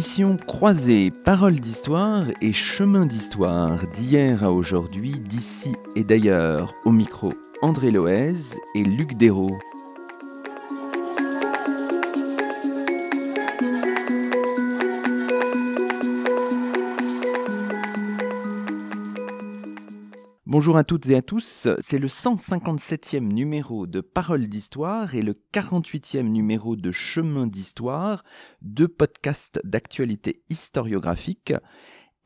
Émission croisée, paroles d'histoire et chemin d'histoire, d'hier à aujourd'hui, d'ici et d'ailleurs. Au micro, André Loez et Luc Dérault. Bonjour à toutes et à tous, c'est le 157e numéro de Paroles d'Histoire et le 48e numéro de Chemin d'Histoire, deux podcasts d'actualité historiographique.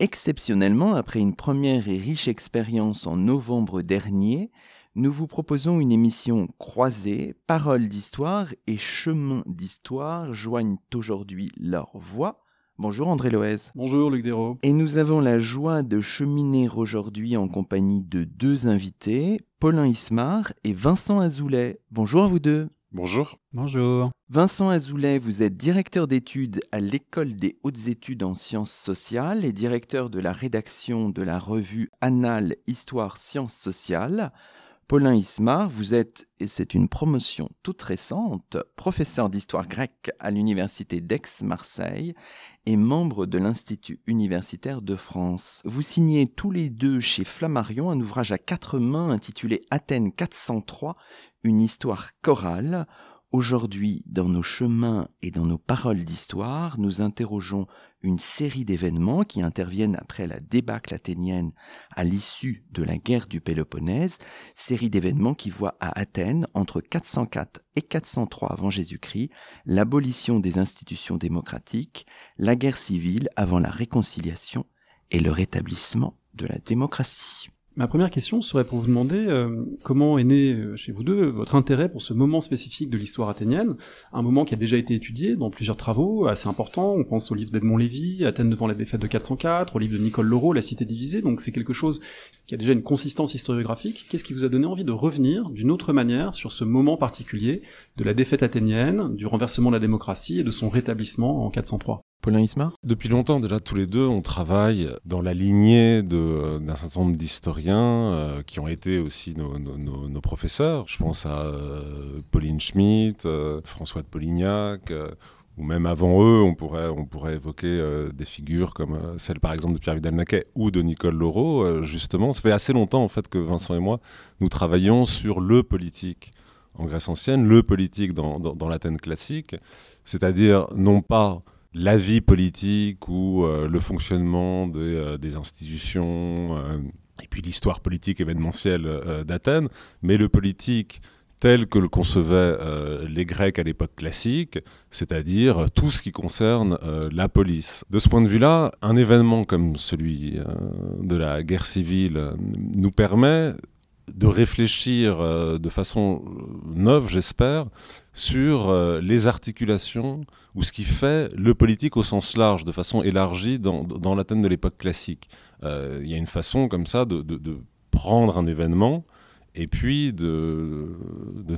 Exceptionnellement, après une première et riche expérience en novembre dernier, nous vous proposons une émission croisée, Paroles d'Histoire et Chemin d'Histoire joignent aujourd'hui leurs voix Bonjour André Loez. Bonjour Luc Dérault. Et nous avons la joie de cheminer aujourd'hui en compagnie de deux invités, Paulin Ismar et Vincent Azoulay. Bonjour à vous deux. Bonjour. Bonjour. Vincent Azoulay, vous êtes directeur d'études à l'École des hautes études en sciences sociales et directeur de la rédaction de la revue Annales Histoire Sciences sociales. Paulin Ismar, vous êtes, et c'est une promotion toute récente, professeur d'histoire grecque à l'université d'Aix-Marseille et membre de l'Institut universitaire de France. Vous signez tous les deux chez Flammarion un ouvrage à quatre mains intitulé Athènes 403, une histoire chorale. Aujourd'hui, dans nos chemins et dans nos paroles d'histoire, nous interrogeons une série d'événements qui interviennent après la débâcle athénienne à l'issue de la guerre du Péloponnèse, série d'événements qui voit à Athènes, entre 404 et 403 avant Jésus-Christ, l'abolition des institutions démocratiques, la guerre civile avant la réconciliation et le rétablissement de la démocratie. Ma première question serait pour vous demander euh, comment est né euh, chez vous deux votre intérêt pour ce moment spécifique de l'histoire athénienne, un moment qui a déjà été étudié dans plusieurs travaux assez importants. On pense au livre d'Edmond Lévy, Athènes devant la défaite de 404, au livre de Nicole Laureau, La cité divisée. Donc c'est quelque chose qui a déjà une consistance historiographique. Qu'est-ce qui vous a donné envie de revenir d'une autre manière sur ce moment particulier de la défaite athénienne, du renversement de la démocratie et de son rétablissement en 403 Paulin Ismar Depuis longtemps, déjà, tous les deux, on travaille dans la lignée d'un certain nombre d'historiens euh, qui ont été aussi nos, nos, professeurs. Je pense à euh, Pauline Schmitt, euh, François de Polignac, ou même avant eux, on pourrait, on pourrait évoquer des figures comme celle, par exemple, de Pierre Vidal-Naquet ou de Nicole Laureau. justement, ça fait assez longtemps, en fait, que Vincent et moi, nous travaillons sur le politique en Grèce ancienne, le politique dans, dans l'Athènes classique, c'est-à-dire non pas la vie politique ou euh, le fonctionnement euh, des institutions euh, et puis l'histoire politique événementielle d'Athènes, mais le politique tel que le concevaient les Grecs à l'époque classique, c'est-à-dire tout ce qui concerne la police. De ce point de vue-là, un événement comme celui de la guerre civile nous permet de réfléchir de façon neuve, j'espère, sur euh, les articulations ou ce qui fait le politique au sens large, de façon élargie dans, dans de l'époque classique. Euh, il y a une façon comme ça de, de, prendre un événement et puis de,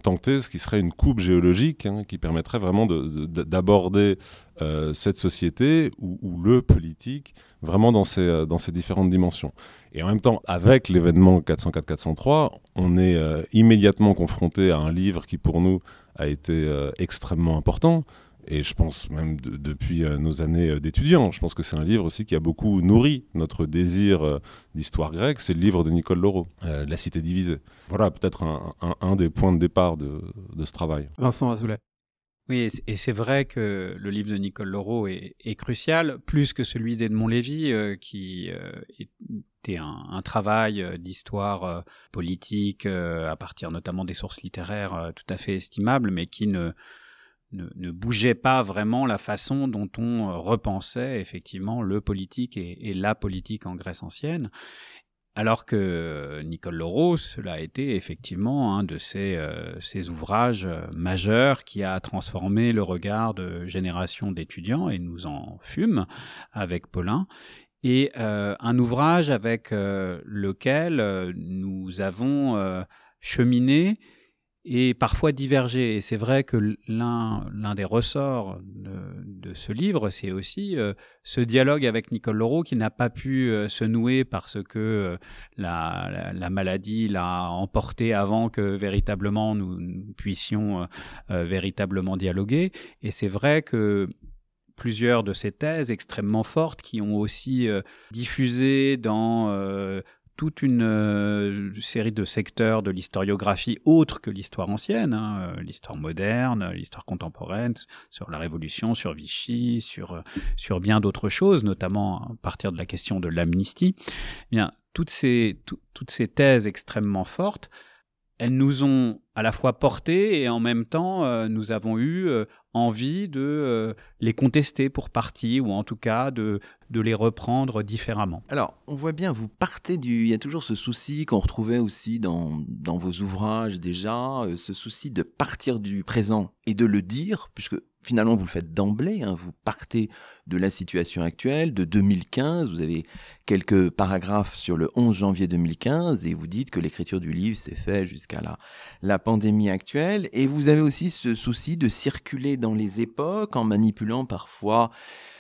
tenter ce qui serait une coupe géologique hein, qui permettrait vraiment d'aborder euh, cette société ou, le politique vraiment dans ces, dans ces différentes dimensions. Et en même temps, avec l'événement 404-403, on est immédiatement confronté à un livre qui pour nous a été euh, extrêmement important. Et je pense même depuis euh, nos années euh, d'étudiants, je pense que c'est un livre aussi qui a beaucoup nourri notre désir d'histoire grecque. C'est le livre de Nicole Laureau, La cité divisée. Voilà peut-être un, un, des points de départ de, de ce travail. Vincent Azoulay. Oui, et c'est vrai que le livre de Nicole Laureau est, est crucial, plus que celui d'Edmond Lévy, qui est un, un travail euh, d'histoire euh, politique euh, à partir notamment des sources littéraires tout à fait estimables, mais qui ne, ne, bougeait pas vraiment la façon dont on repensait effectivement le politique et, la politique en Grèce ancienne. Alors que Nicole Laureau, cela a été effectivement un de ces, ces ouvrages majeurs qui a transformé le regard de générations d'étudiants, et nous en fûmes avec Paulin, et euh, un ouvrage avec euh, lequel euh, nous avons cheminé et parfois divergé. Et c'est vrai que l'un, l'un des ressorts de, ce livre, c'est aussi ce dialogue avec Nicole Laureau qui n'a pas pu se nouer parce que la, la, maladie l'a emporté avant que véritablement nous, nous puissions véritablement dialoguer. Et c'est vrai que plusieurs de ces thèses extrêmement fortes qui ont aussi diffusé dans toute une euh, série de secteurs de l'historiographie autres que l'histoire ancienne, hein, euh, l'histoire moderne, l'histoire contemporaine, sur la Révolution, sur Vichy, sur, euh, sur bien d'autres choses, notamment à partir de la question de l'amnistie. Eh bien, toutes ces, toutes ces thèses extrêmement fortes elles nous ont à la fois portés et en même temps euh, nous avons eu euh, envie de euh, les contester pour partie ou en tout cas de, de les reprendre différemment. Alors on voit bien, vous partez du... Il y a toujours ce souci qu'on retrouvait aussi dans, dans vos ouvrages déjà, ce souci de partir du présent et de le dire, puisque finalement vous le faites d'emblée, hein, vous partez de la situation actuelle, de 2015, vous avez quelques paragraphes sur le 11 janvier 2015 et vous dites que l'écriture du livre s'est fait jusqu'à la, la pandémie actuelle et vous avez aussi ce souci de circuler dans les époques en manipulant parfois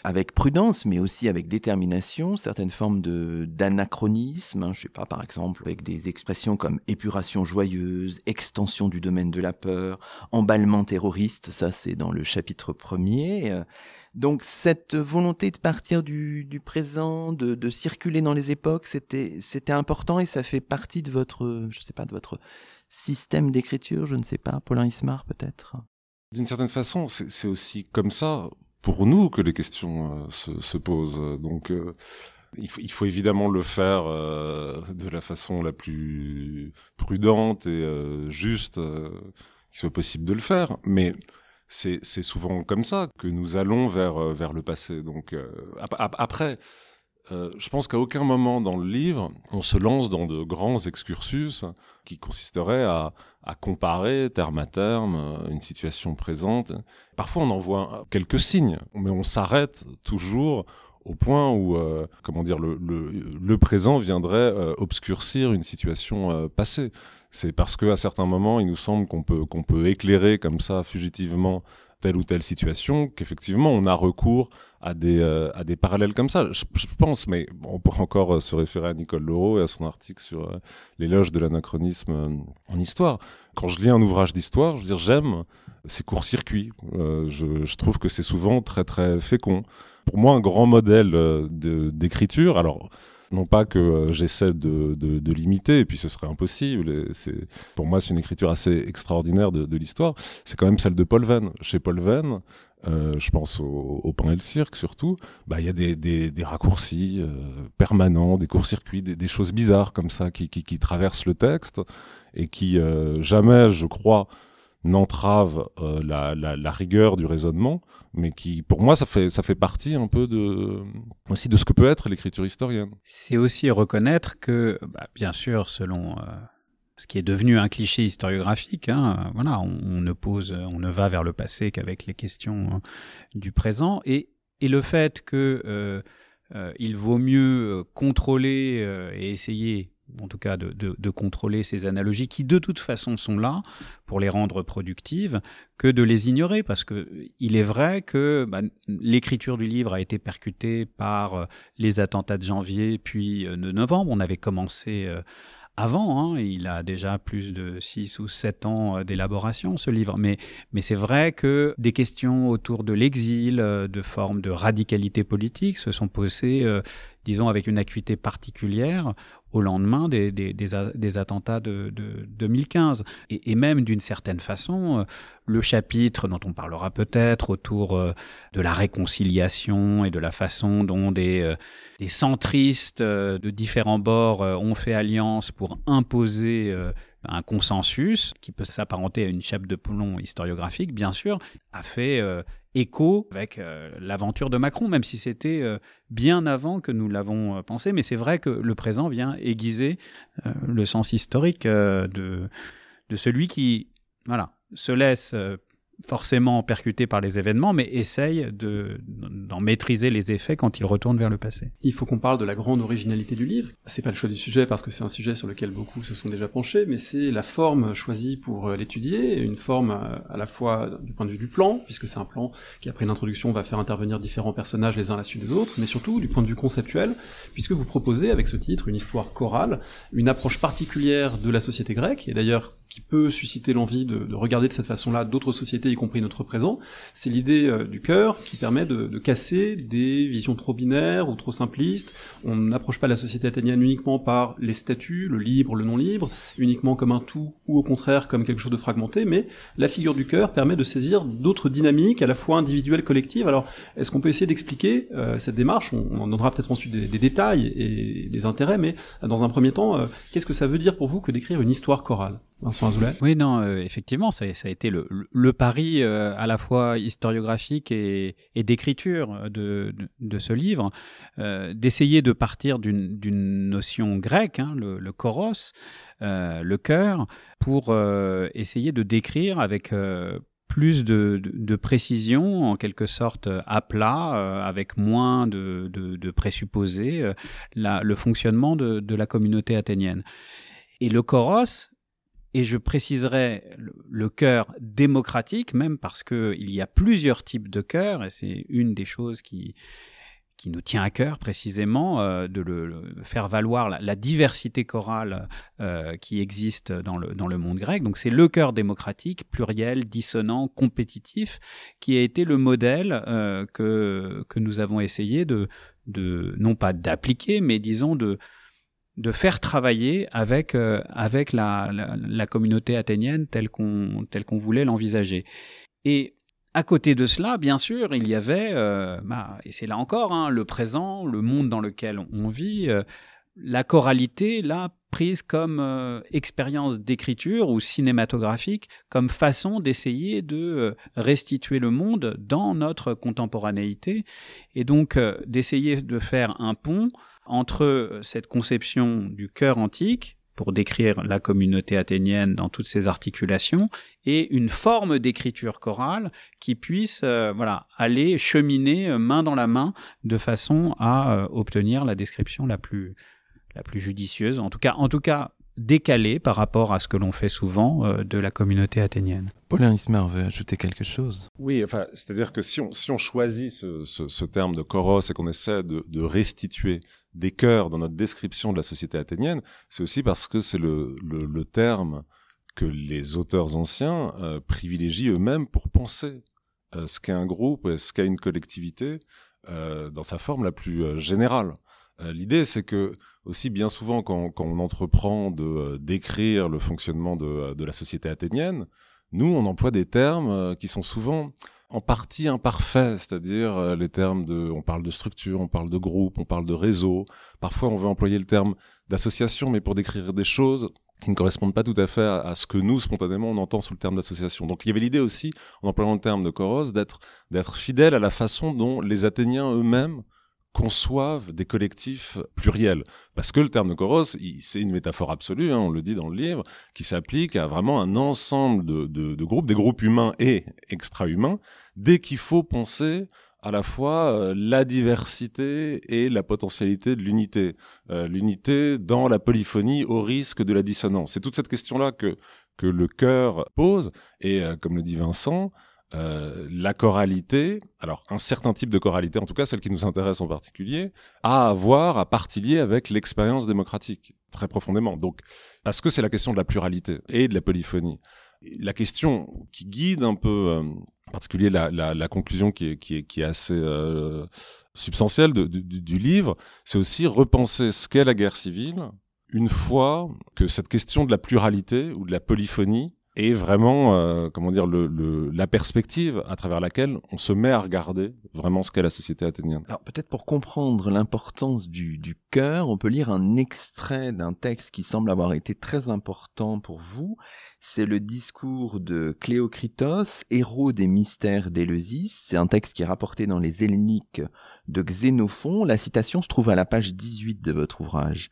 avec prudence, mais aussi avec détermination, certaines formes de d'anachronisme. Hein, je sais pas, par exemple, avec des expressions comme épuration joyeuse, extension du domaine de la peur, emballement terroriste. Ça, c'est dans le chapitre premier. Donc cette volonté de partir du, du présent, de, de, circuler dans les époques, c'était c'était important et ça fait partie de votre, je sais pas, de votre système d'écriture, je ne sais pas, Paulin Ismar peut-être. D'une certaine façon, c'est aussi comme ça pour nous que les questions euh, se, se, posent. Donc, euh, il, faut, il, faut, évidemment le faire euh, de la façon la plus prudente et juste qu'il soit possible de le faire. Mais c'est souvent comme ça que nous allons vers, vers le passé. Donc, après, euh, je pense qu'à aucun moment dans le livre, on se lance dans de grands excursus qui consisteraient à, à comparer terme à terme euh, une situation présente. Parfois, on en voit quelques signes, mais on s'arrête toujours au point où, euh, comment dire, le, le, présent viendrait euh, obscurcir une situation euh, passée. C'est parce qu'à certains moments, il nous semble qu'on peut qu'on peut éclairer comme ça fugitivement telle ou telle situation, qu'effectivement on a recours à des, euh, à des parallèles comme ça. Je, pense, mais on pourrait encore euh, se référer à Nicole Laureau et à son article sur euh, l'éloge de l'anachronisme en histoire. Quand je lis un ouvrage d'histoire, je veux dire, j'aime ces courts-circuits. Je, je, trouve que c'est souvent très très fécond. Pour moi, un grand modèle d'écriture, alors non pas que euh, j'essaie de, de, limiter, et puis ce serait impossible. C'est pour moi c'est une écriture assez extraordinaire de, l'histoire. C'est quand même celle de Paul Venn. Chez Paul Venn, euh, je pense au, au, pain et le cirque surtout. Bah il y a des, raccourcis euh, permanents, des courts-circuits, des, choses bizarres comme ça qui, qui, traversent le texte et qui jamais, je crois, n'entrave euh, la, la, rigueur du raisonnement, mais qui, pour moi, ça fait, ça fait partie un peu de, aussi de ce que peut être l'écriture historienne. C'est aussi reconnaître que, bah, bien sûr, selon euh, ce qui est devenu un cliché historiographique, hein, voilà, on, ne pose, on ne va vers le passé qu'avec les questions hein, du présent, et, et le fait que euh, euh il vaut mieux contrôler et essayer en tout cas de, de, de, contrôler ces analogies qui de toute façon sont là pour les rendre productives, que de les ignorer, parce que il est vrai que bah, l'écriture du livre a été percutée par euh, les attentats de janvier puis euh, de novembre. On avait commencé euh, avant, hein, il a déjà plus de 6 ou 7 ans d'élaboration, ce livre. Mais, mais c'est vrai que des questions autour de l'exil, de formes de radicalité politique se sont posées, disons, avec une acuité particulière au lendemain des, des, attentats de, de 2015. Et, même d'une certaine façon, euh, le chapitre dont on parlera peut-être autour euh, de la réconciliation et de la façon dont des, euh, des centristes de différents bords ont fait alliance pour imposer un consensus qui peut s'apparenter à une chape de plomb historiographique, bien sûr, a fait écho avec euh, l'aventure de Macron, même si c'était euh, bien avant que nous l'avons pensé. Mais c'est vrai que le présent vient aiguiser le sens historique de, de celui qui voilà, se laisse forcément percuté par les événements, mais essaye de, d'en maîtriser les effets quand il retourne vers le passé. Il faut qu'on parle de la grande originalité du livre. C'est pas le choix du sujet parce que c'est un sujet sur lequel beaucoup se sont déjà penchés, mais c'est la forme choisie pour euh, l'étudier, une forme euh, à la fois du point de vue du plan, puisque c'est un plan qui après une introduction va faire intervenir différents personnages les uns à la suite des autres, mais surtout du point de vue conceptuel, puisque vous proposez avec ce titre une histoire chorale, une approche particulière de la société grecque, et d'ailleurs qui peut susciter l'envie de, de, regarder de cette façon-là d'autres sociétés, y compris notre présent, c'est l'idée euh, du cœur qui permet de, casser des visions trop binaires ou trop simplistes. On n'approche pas la société athénienne uniquement par les statuts, le libre, le non libre, uniquement comme un tout ou au contraire comme quelque chose de fragmenté, mais la figure du cœur permet de saisir d'autres dynamiques, à la fois individuelles, collectives. Alors, est-ce qu'on peut essayer d'expliquer euh, cette démarche? On, en donnera peut-être ensuite des, des, détails et des intérêts, mais dans un premier temps, euh, qu'est-ce que ça veut dire pour vous que d'écrire une histoire chorale? Oui, non, euh, effectivement, ça, a été le, pari euh, à la fois historiographique et, d'écriture de, ce livre, euh, d'essayer de partir d'une notion grecque, hein, le, choros, le chœur, pour essayer de décrire avec plus de, précision, en quelque sorte à plat, avec moins de, présupposés, le fonctionnement de, la communauté athénienne. Et le choros, et je préciserai le, cœur démocratique, même parce qu'il y a plusieurs types de chœurs, et c'est une des choses qui, qui nous tient à cœur précisément euh, de le, faire valoir la, diversité chorale euh, qui existe dans le, dans le monde grec. Donc c'est le chœur démocratique, pluriel, dissonant, compétitif, qui a été le modèle euh, que, que nous avons essayé de, de non pas d'appliquer, mais disons de, de faire travailler avec, euh, avec la, la, communauté athénienne telle qu'on telle qu'on voulait l'envisager. Et à côté de cela, bien sûr, il y avait, euh, bah, et c'est là encore, hein, le présent, le monde dans lequel on vit, euh, la choralité, là, prise comme expérience d'écriture ou cinématographique, comme façon d'essayer de restituer le monde dans notre contemporanéité, et donc d'essayer de faire un pont entre cette conception du cœur antique, pour décrire la communauté athénienne dans toutes ses articulations, et une forme d'écriture chorale qui puisse euh, voilà aller cheminer euh, main dans la main de façon à euh, obtenir la description la plus la plus judicieuse, en tout cas en tout cas décalée par rapport à ce que l'on fait souvent euh, de la communauté athénienne. Paulin Ismer veut ajouter quelque chose. Oui, enfin, c'est-à-dire que si on, si on choisit ce, ce, ce terme de choros et qu'on essaie de, de restituer des cœurs dans notre description de la société athénienne, c'est aussi parce que c'est le, terme que les auteurs anciens euh, privilégient eux-mêmes pour penser euh, ce qu'est un groupe, ce qu'est une collectivité, euh, dans sa forme la plus générale. L'idée, c'est que aussi bien souvent quand, on entreprend de décrire le fonctionnement de la société athénienne, nous, on emploie des termes qui sont souvent en partie imparfait, c'est-à-dire euh, les termes de, on parle de structure, on parle de groupe, on parle de réseau. Parfois, on veut employer le terme d'association, mais pour décrire des choses qui ne correspondent pas tout à fait à, ce que nous, spontanément, on entend sous le terme d'association. Donc il y avait l'idée aussi, en employant le terme de Coros, d'être, d'être fidèle à la façon dont les Athéniens eux-mêmes conçoivent des collectifs pluriels. Parce que le terme de Coros, c'est une métaphore absolue, hein, on le dit dans le livre, qui s'applique à vraiment un ensemble de, de, de, groupes, des groupes humains et extra-humains, dès qu'il faut penser à la fois euh, la diversité et la potentialité de l'unité. Euh, l'unité dans la polyphonie au risque de la dissonance. C'est toute cette question-là que, que le cœur pose, et euh, comme le dit Vincent, euh, la choralité, alors un certain type de choralité, en tout cas celle qui nous intéresse en particulier, a à voir, à partie liée avec l'expérience démocratique, très profondément. Donc, parce que c'est la question de la pluralité et de la polyphonie. La question qui guide un peu, euh, en particulier la, conclusion qui est, assez euh, substantielle du livre, c'est aussi repenser ce qu'est la guerre civile une fois que cette question de la pluralité ou de la polyphonie et vraiment, euh, comment dire, le, le, la perspective à travers laquelle on se met à regarder vraiment ce qu'est la société athénienne. Alors peut-être pour comprendre l'importance du, du cœur, on peut lire un extrait d'un texte qui semble avoir été très important pour vous. C'est le discours de Cléocritos, héros des mystères d'Éleusis. C'est un texte qui est rapporté dans les Helléniques de Xénophon. La citation se trouve à la page 18 de votre ouvrage.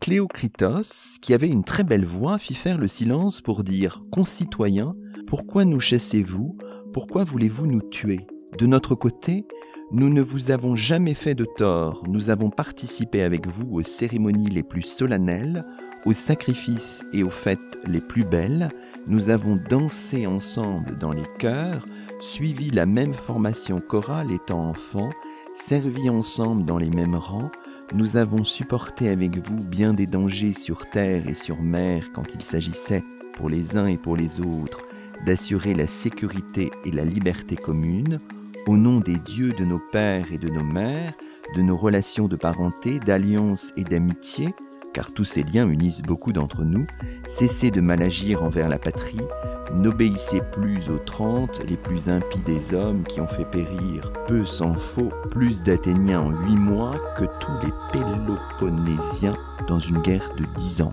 Cléocritos, qui avait une très belle voix, fit faire le silence pour dire Concitoyens, pourquoi nous chassez-vous? Pourquoi voulez-vous nous tuer? De notre côté, nous ne vous avons jamais fait de tort, nous avons participé avec vous aux cérémonies les plus solennelles, aux sacrifices et aux fêtes les plus belles, nous avons dansé ensemble dans les chœurs, suivi la même formation chorale étant enfants, servi ensemble dans les mêmes rangs, nous avons supporté avec vous bien des dangers sur terre et sur mer quand il s'agissait, pour les uns et pour les autres d'assurer la sécurité et la liberté commune, au nom des dieux de nos pères et de nos mères, de nos relations de parenté, d'alliance et d'amitié, car tous ces liens unissent beaucoup d'entre nous, cessez de mal agir envers la patrie, n'obéissez plus aux trente, les plus impies des hommes qui ont fait périr, peu s'en faut, plus d'Athéniens en huit mois que tous les Péloponnésiens dans une guerre de dix ans.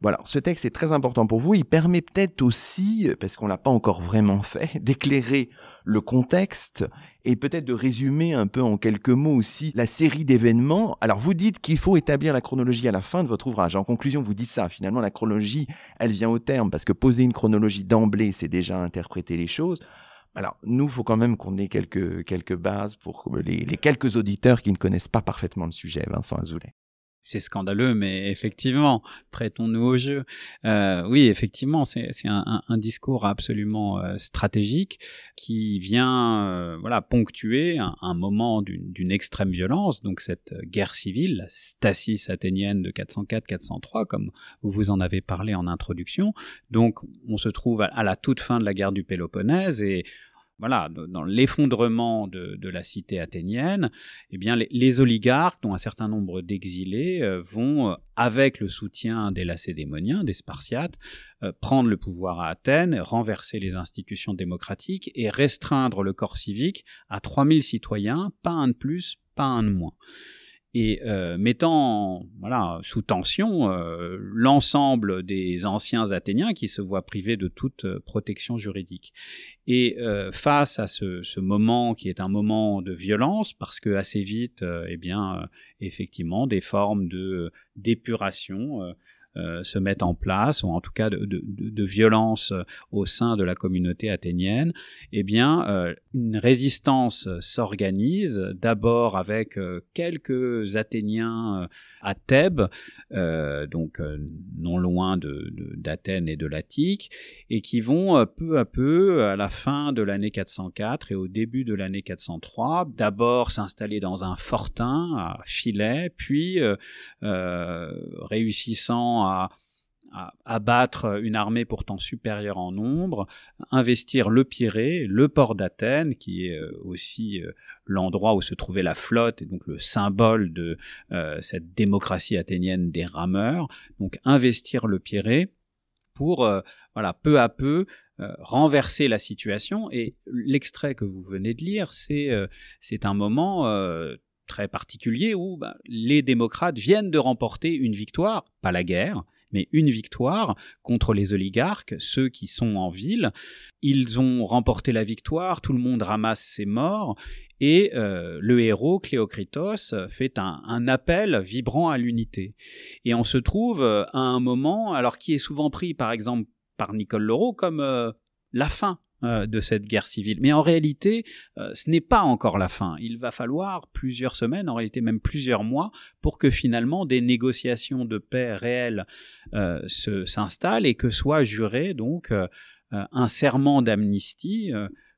Voilà, ce texte est très important pour vous. Il permet peut-être aussi, parce qu'on l'a pas encore vraiment fait, d'éclairer le contexte et peut-être de résumer un peu en quelques mots aussi la série d'événements. Alors vous dites qu'il faut établir la chronologie à la fin de votre ouvrage. En conclusion, vous dites ça. Finalement, la chronologie, elle vient au terme parce que poser une chronologie d'emblée, c'est déjà interpréter les choses. Alors, nous, faut quand même qu'on ait quelques, quelques bases pour les, les quelques auditeurs qui ne connaissent pas parfaitement le sujet, Vincent Azoulay c'est scandaleux, mais effectivement, prêtons-nous au jeu. Euh, oui, effectivement, c'est un, discours absolument euh, stratégique qui vient, euh, voilà, ponctuer un, un moment d'une extrême violence. Donc cette guerre civile, la stasis athénienne de 404-403, comme vous en avez parlé en introduction. Donc, on se trouve à, à la toute fin de la guerre du Péloponnèse et voilà, dans l'effondrement de, la cité athénienne, eh bien, les, oligarques, dont un certain nombre d'exilés, euh, vont, euh, avec le soutien des Lacédémoniens, des Spartiates, euh, prendre le pouvoir à Athènes, renverser les institutions démocratiques et restreindre le corps civique à 3000 citoyens, pas un de plus, pas un de moins et euh, mettant voilà, sous tension euh, l'ensemble des anciens Athéniens qui se voient privés de toute euh, protection juridique. Et face à ce, moment qui est un moment de violence, parce que assez vite, eh bien, effectivement, des formes de d'épuration se mettent en place, ou en tout cas de, violence euh, au sein de la communauté athénienne, eh bien, euh, une résistance s'organise, d'abord avec quelques Athéniens à Thèbes, donc non loin d'Athènes et de l'Attique, et qui vont peu à peu, à la fin de l'année 404 et au début de l'année 403, d'abord s'installer dans un fortin à Philae, puis réussissant à, abattre une armée pourtant supérieure en nombre, investir le Pirée, le port d'Athènes, qui est euh, aussi euh, l'endroit où se trouvait la flotte et donc le symbole de euh, cette démocratie athénienne des rameurs. Donc investir le Pirée pour voilà peu à peu renverser la situation. Et l'extrait que vous venez de lire, c'est c'est un moment très particulier où bah, les démocrates viennent de remporter une victoire, pas la guerre, mais une victoire contre les oligarques, ceux qui sont en ville. Ils ont remporté la victoire, tout le monde ramasse ses morts, et euh, le héros, Cléocritos, fait un, appel vibrant à l'unité. Et on se trouve euh, à un moment, alors qui est souvent pris par exemple par Nicole Leroux comme euh, la fin de cette guerre civile. Mais en réalité, euh, ce n'est pas encore la fin. Il va falloir plusieurs semaines, en réalité même plusieurs mois, pour que finalement des négociations de paix réelles euh, s'installent et que soit juré donc un serment d'amnistie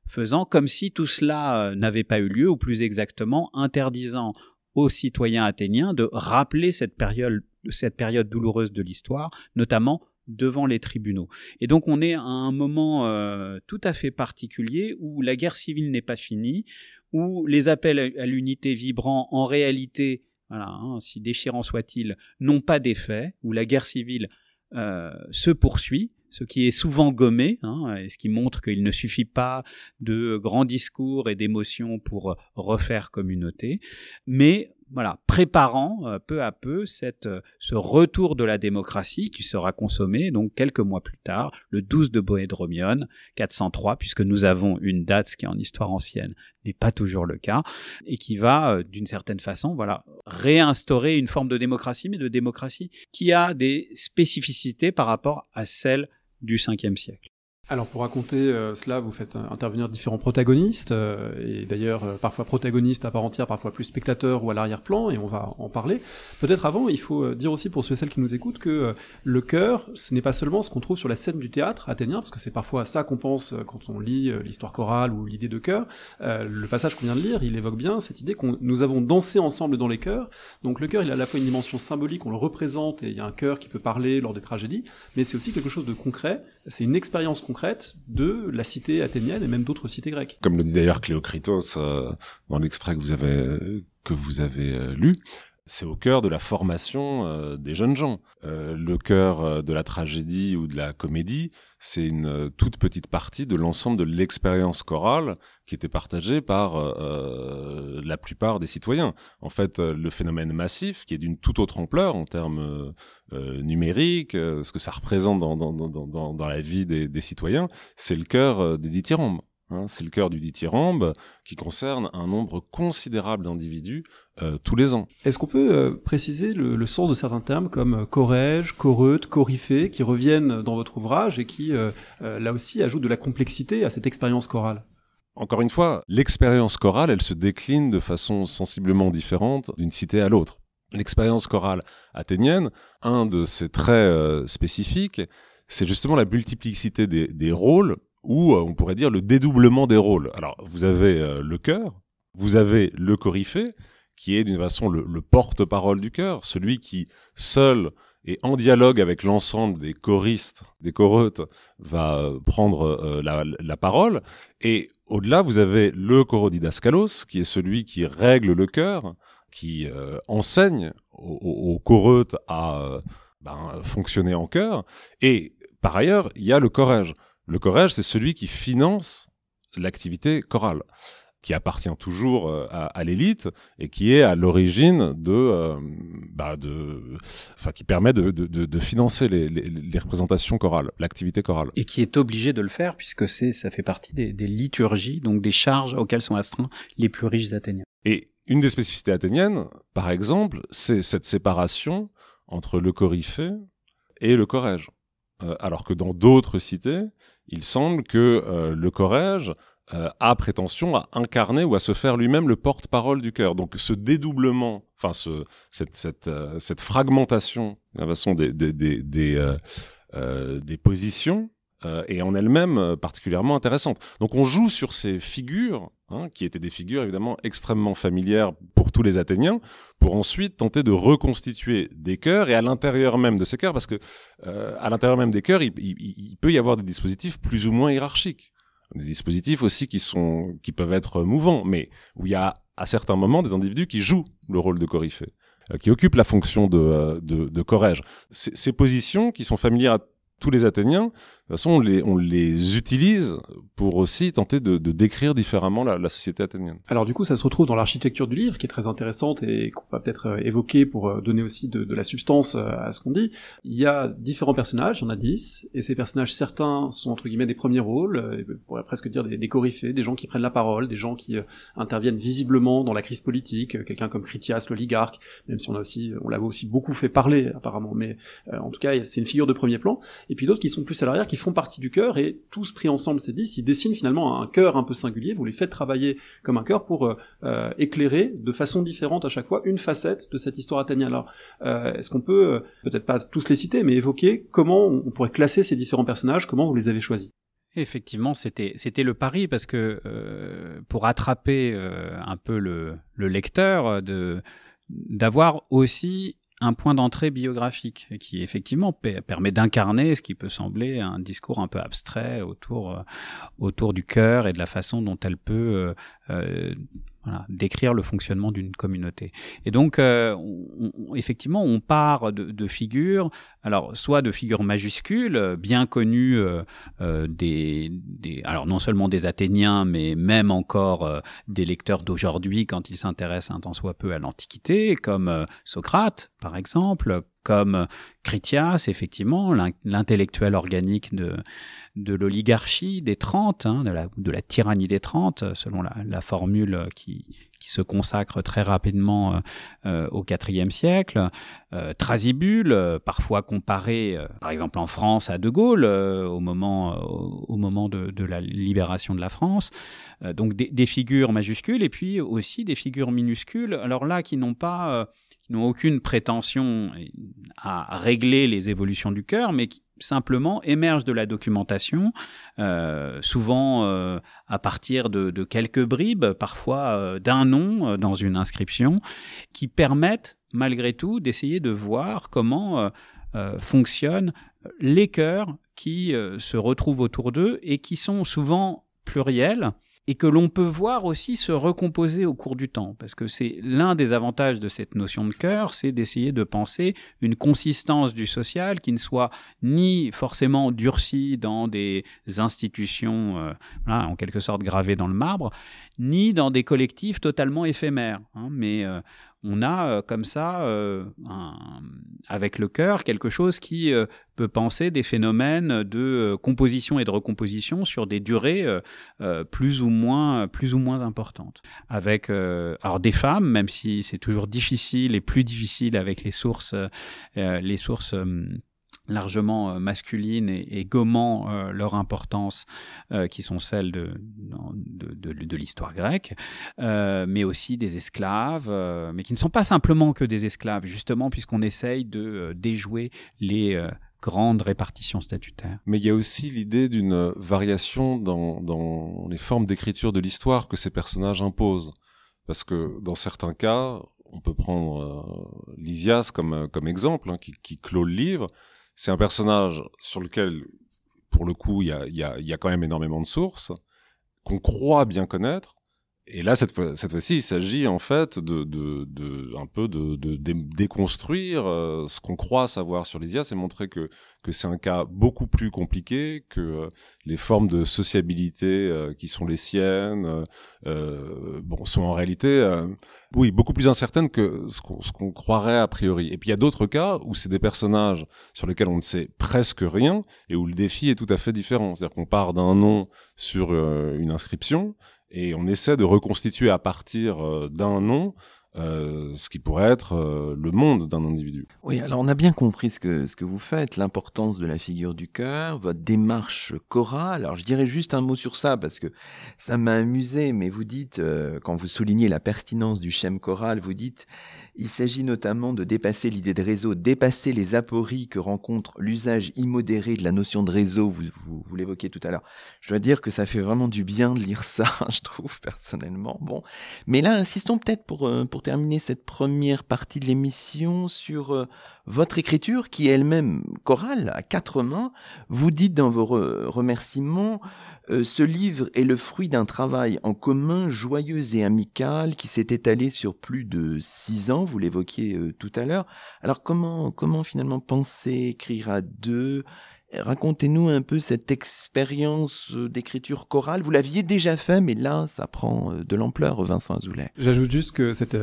faisant comme si tout cela n'avait pas eu lieu, ou plus exactement interdisant aux citoyens athéniens de rappeler cette période douloureuse de l'histoire, notamment devant les tribunaux. Et donc on est à un moment euh, tout à fait particulier où la guerre civile n'est pas finie, où les appels à l'unité vibrant en réalité, voilà, hein, si déchirants soient-ils, n'ont pas d'effet, où la guerre civile euh, se poursuit, ce qui est souvent gommé, hein, et ce qui montre qu'il ne suffit pas de grands discours et d'émotions pour refaire communauté, mais voilà, préparant euh, peu à peu cette, euh, ce retour de la démocratie qui sera consommé donc quelques mois plus tard, le 12 de Boédromion, 403, puisque nous avons une date, ce qui en histoire ancienne n'est pas toujours le cas, et qui va euh, d'une certaine façon voilà, réinstaurer une forme de démocratie, mais de démocratie qui a des spécificités par rapport à celle du 5e siècle. Alors pour raconter euh, cela, vous faites intervenir différents protagonistes, euh, et d'ailleurs euh, parfois protagonistes à part entière, parfois plus spectateurs ou à l'arrière-plan, et on va en parler. Peut-être avant, il faut dire aussi pour ceux et celles qui nous écoutent que le chœur, ce n'est pas seulement ce qu'on trouve sur la scène du théâtre athénien, parce que c'est parfois ça qu'on pense quand on lit l'histoire chorale ou l'idée de chœur. le passage qu'on vient de lire, il évoque bien cette idée qu'on nous avons dansé ensemble dans les chœurs. Donc le chœur, il a à la fois une dimension symbolique, on le représente, et il y a un chœur qui peut parler lors des tragédies, mais c'est aussi quelque chose de concret, c'est une expérience concrète de la cité athénienne et même d'autres cités grecques. Comme le dit d'ailleurs Cléocritos euh, dans l'extrait que vous avez euh, lu, c'est au cœur de la formation euh, des jeunes gens. Euh, le cœur euh, de la tragédie ou de la comédie, c'est une toute petite partie de l'ensemble de l'expérience chorale qui était partagée par la plupart des citoyens. En fait, le phénomène massif, qui est d'une toute autre ampleur en termes numériques, ce que ça représente dans, la vie des, des citoyens, c'est le cœur des dithyrambes. Hein, c'est le cœur du dithyrambe qui concerne un nombre considérable d'individus euh, tous les ans. Est-ce qu'on peut euh, préciser le, sens de certains termes comme corège, coreute, coryphée qui reviennent dans votre ouvrage et qui, euh, là aussi, ajoutent de la complexité à cette expérience chorale? Encore une fois, l'expérience chorale, elle se décline de façon sensiblement différente d'une cité à l'autre. L'expérience chorale athénienne, un de ses traits spécifiques, c'est justement la multiplicité des, des rôles ou euh, on pourrait dire le dédoublement des rôles. Alors, vous avez euh, le chœur, vous avez le coryphée, qui est d'une façon le, porte-parole du chœur, celui qui seul et en dialogue avec l'ensemble des choristes, des choreutes, va euh, prendre la, parole. Et au-delà, vous avez le chorodidascalos, qui est celui qui règle le chœur, qui enseigne aux, aux, à ben, fonctionner en chœur. Et par ailleurs, il y a le chorège. Le chorège, c'est celui qui finance l'activité chorale qui appartient toujours euh, à, l'élite et qui est à l'origine de, euh, bah de, enfin qui permet de, de, de financer les, les, les, représentations chorales, l'activité chorale. Et qui est obligé de le faire puisque c'est, ça fait partie des, des, liturgies, donc des charges auxquelles sont astreints les plus riches athéniens. Et une des spécificités athéniennes, par exemple, c'est cette séparation entre le coryphée et le chorège. Euh, alors que dans d'autres cités, il semble que euh, le Corrège euh, a prétention à incarner ou à se faire lui-même le porte-parole du cœur. Donc ce dédoublement, enfin ce, cette, cette, cette fragmentation de façon des, positions euh, et en elle-même euh, particulièrement intéressante. Donc on joue sur ces figures, hein, qui étaient des figures évidemment extrêmement familières les Athéniens, pour ensuite tenter de reconstituer des chœurs et à l'intérieur même de ces chœurs, parce que euh, à l'intérieur même des chœurs, il, peut y avoir des dispositifs plus ou moins hiérarchiques, des dispositifs aussi qui sont qui peuvent être mouvants, mais où il y a à certains moments des individus qui jouent le rôle de coryphée qui occupent la fonction de, de, de corège. Ces positions qui sont familières à tous les Athéniens, toute façon, on les, on utilise pour aussi tenter de, décrire différemment la, société athénienne. Alors du coup, ça se retrouve dans l'architecture du livre, qui est très intéressante et qu'on va peut-être euh, évoquer pour euh, donner aussi de, la substance euh, à ce qu'on dit. Il y a différents personnages, en a dix, et ces personnages, certains sont entre guillemets des premiers rôles, on pourrait presque dire des, des coryphées, des gens qui prennent la parole, des gens qui interviennent visiblement dans la crise politique, quelqu'un comme Critias, l'oligarque, même si on a aussi, on l'avait aussi beaucoup fait parler apparemment, mais en tout cas, c'est une figure de premier plan et puis d'autres qui sont plus à l'arrière, qui font partie du chœur, et tous pris ensemble, ces dix, ils dessinent finalement un chœur un peu singulier, vous les faites travailler comme un chœur pour euh, euh, éclairer de façon différente à chaque fois une facette de cette histoire athénienne. Alors, euh, est-ce qu'on peut, peut-être pas tous les citer, mais évoquer comment on pourrait classer ces différents personnages, comment vous les avez choisis? Effectivement, c'était c'était le pari parce que pour attraper un peu le, le lecteur de d'avoir aussi un point d'entrée biographique qui effectivement permet d'incarner ce qui peut sembler un discours un peu abstrait autour euh, autour du cœur et de la façon dont elle peut euh, euh, voilà, décrire le fonctionnement d'une communauté. Et donc, euh, on, effectivement, on part de, de, figures, alors soit de figures majuscules, bien connues euh, euh des, des, alors non seulement des Athéniens, mais même encore euh, des lecteurs d'aujourd'hui quand ils s'intéressent un tant soit peu à l'Antiquité, comme Socrate, par exemple, comme Critias, effectivement, l'intellectuel organique de, l'oligarchie des Trente, hein, de, la, tyrannie des Trente, selon la, formule qui, se consacre très rapidement euh, euh au IVe siècle. Euh, Trasibule, euh, parfois comparé, par exemple en France, à De Gaulle au moment, au, moment de, la libération de la France. donc des, figures majuscules et puis aussi des figures minuscules. Alors là, qui n'ont pas n'ont aucune prétention à régler les évolutions du cœur, mais qui simplement émergent de la documentation, euh, souvent euh, à partir de, quelques bribes, parfois euh, d'un nom dans une inscription, qui permettent malgré tout d'essayer de voir comment fonctionnent les cœurs qui se retrouvent autour d'eux et qui sont souvent pluriels et que l'on peut voir aussi se recomposer au cours du temps, parce que c'est l'un des avantages de cette notion de cœur, c'est d'essayer de penser une consistance du social qui ne soit ni forcément durcie dans des institutions, euh, en quelque sorte gravées dans le marbre, ni dans des collectifs totalement éphémères, hein, mais euh, on a euh, comme ça, euh, avec le cœur, quelque chose qui euh, peut penser des phénomènes de composition et de recomposition sur des durées plus ou moins plus ou moins importantes. Avec alors des femmes, même si c'est toujours difficile et plus difficile avec les sources les sources largement euh, masculines et, gommant euh, leur importance, euh, qui sont celles de, de, l'histoire grecque, mais aussi des esclaves, mais qui ne sont pas simplement que des esclaves, justement, puisqu'on essaye de déjouer les grandes répartitions statutaires. Mais il y a aussi l'idée d'une variation dans, dans les formes d'écriture de l'histoire que ces personnages imposent. Parce que dans certains cas, on peut prendre Lysias comme, comme exemple, hein, qui clôt le livre, c'est un personnage sur lequel, pour le coup, il y a, quand même énormément de sources qu'on croit bien connaître. Et là, cette fois, cette fois-ci, il s'agit en fait de, de, de un peu de, de, déconstruire euh, ce qu'on croit savoir sur Lysias et montrer que que c'est un cas beaucoup plus compliqué que euh, les formes de sociabilité euh, qui sont les siennes, bon, sont en réalité oui, beaucoup plus incertaine que ce qu'on croirait a priori. Et puis il y a d'autres cas où c'est des personnages sur lesquels on ne sait presque rien et où le défi est tout à fait différent. C'est-à-dire qu'on part d'un nom sur une inscription et on essaie de reconstituer à partir euh, d'un nom euh, ce qui pourrait être euh, le monde d'un individu. Oui, alors on a bien compris ce que, ce que vous faites, l'importance de la figure du cœur, votre démarche chorale. Alors je dirais juste un mot sur ça parce que ça m'a amusé, mais vous dites, quand vous soulignez la pertinence du schème choral, vous dites il s'agit notamment de dépasser l'idée de réseau, dépasser les apories que rencontre l'usage immodéré de la notion de réseau, vous, vous, vous l'évoquiez tout à l'heure. Je dois dire que ça fait vraiment du bien de lire ça, je trouve, personnellement. Bon. Mais là, insistons peut-être pour, euh, pour terminer cette première partie de l'émission sur euh, votre écriture qui est elle-même chorale à quatre mains. Vous dites dans vos remerciements, euh, ce livre est le fruit d'un travail en commun joyeux et amical qui s'est étalé sur plus de six ans. Vous l'évoquiez euh, tout à l'heure. Alors comment comment finalement penser écrire à deux? Racontez-nous un peu cette expérience euh, d'écriture chorale. Vous l'aviez déjà fait, mais là, ça prend de l'ampleur, Vincent Azoulay. J'ajoute juste que cette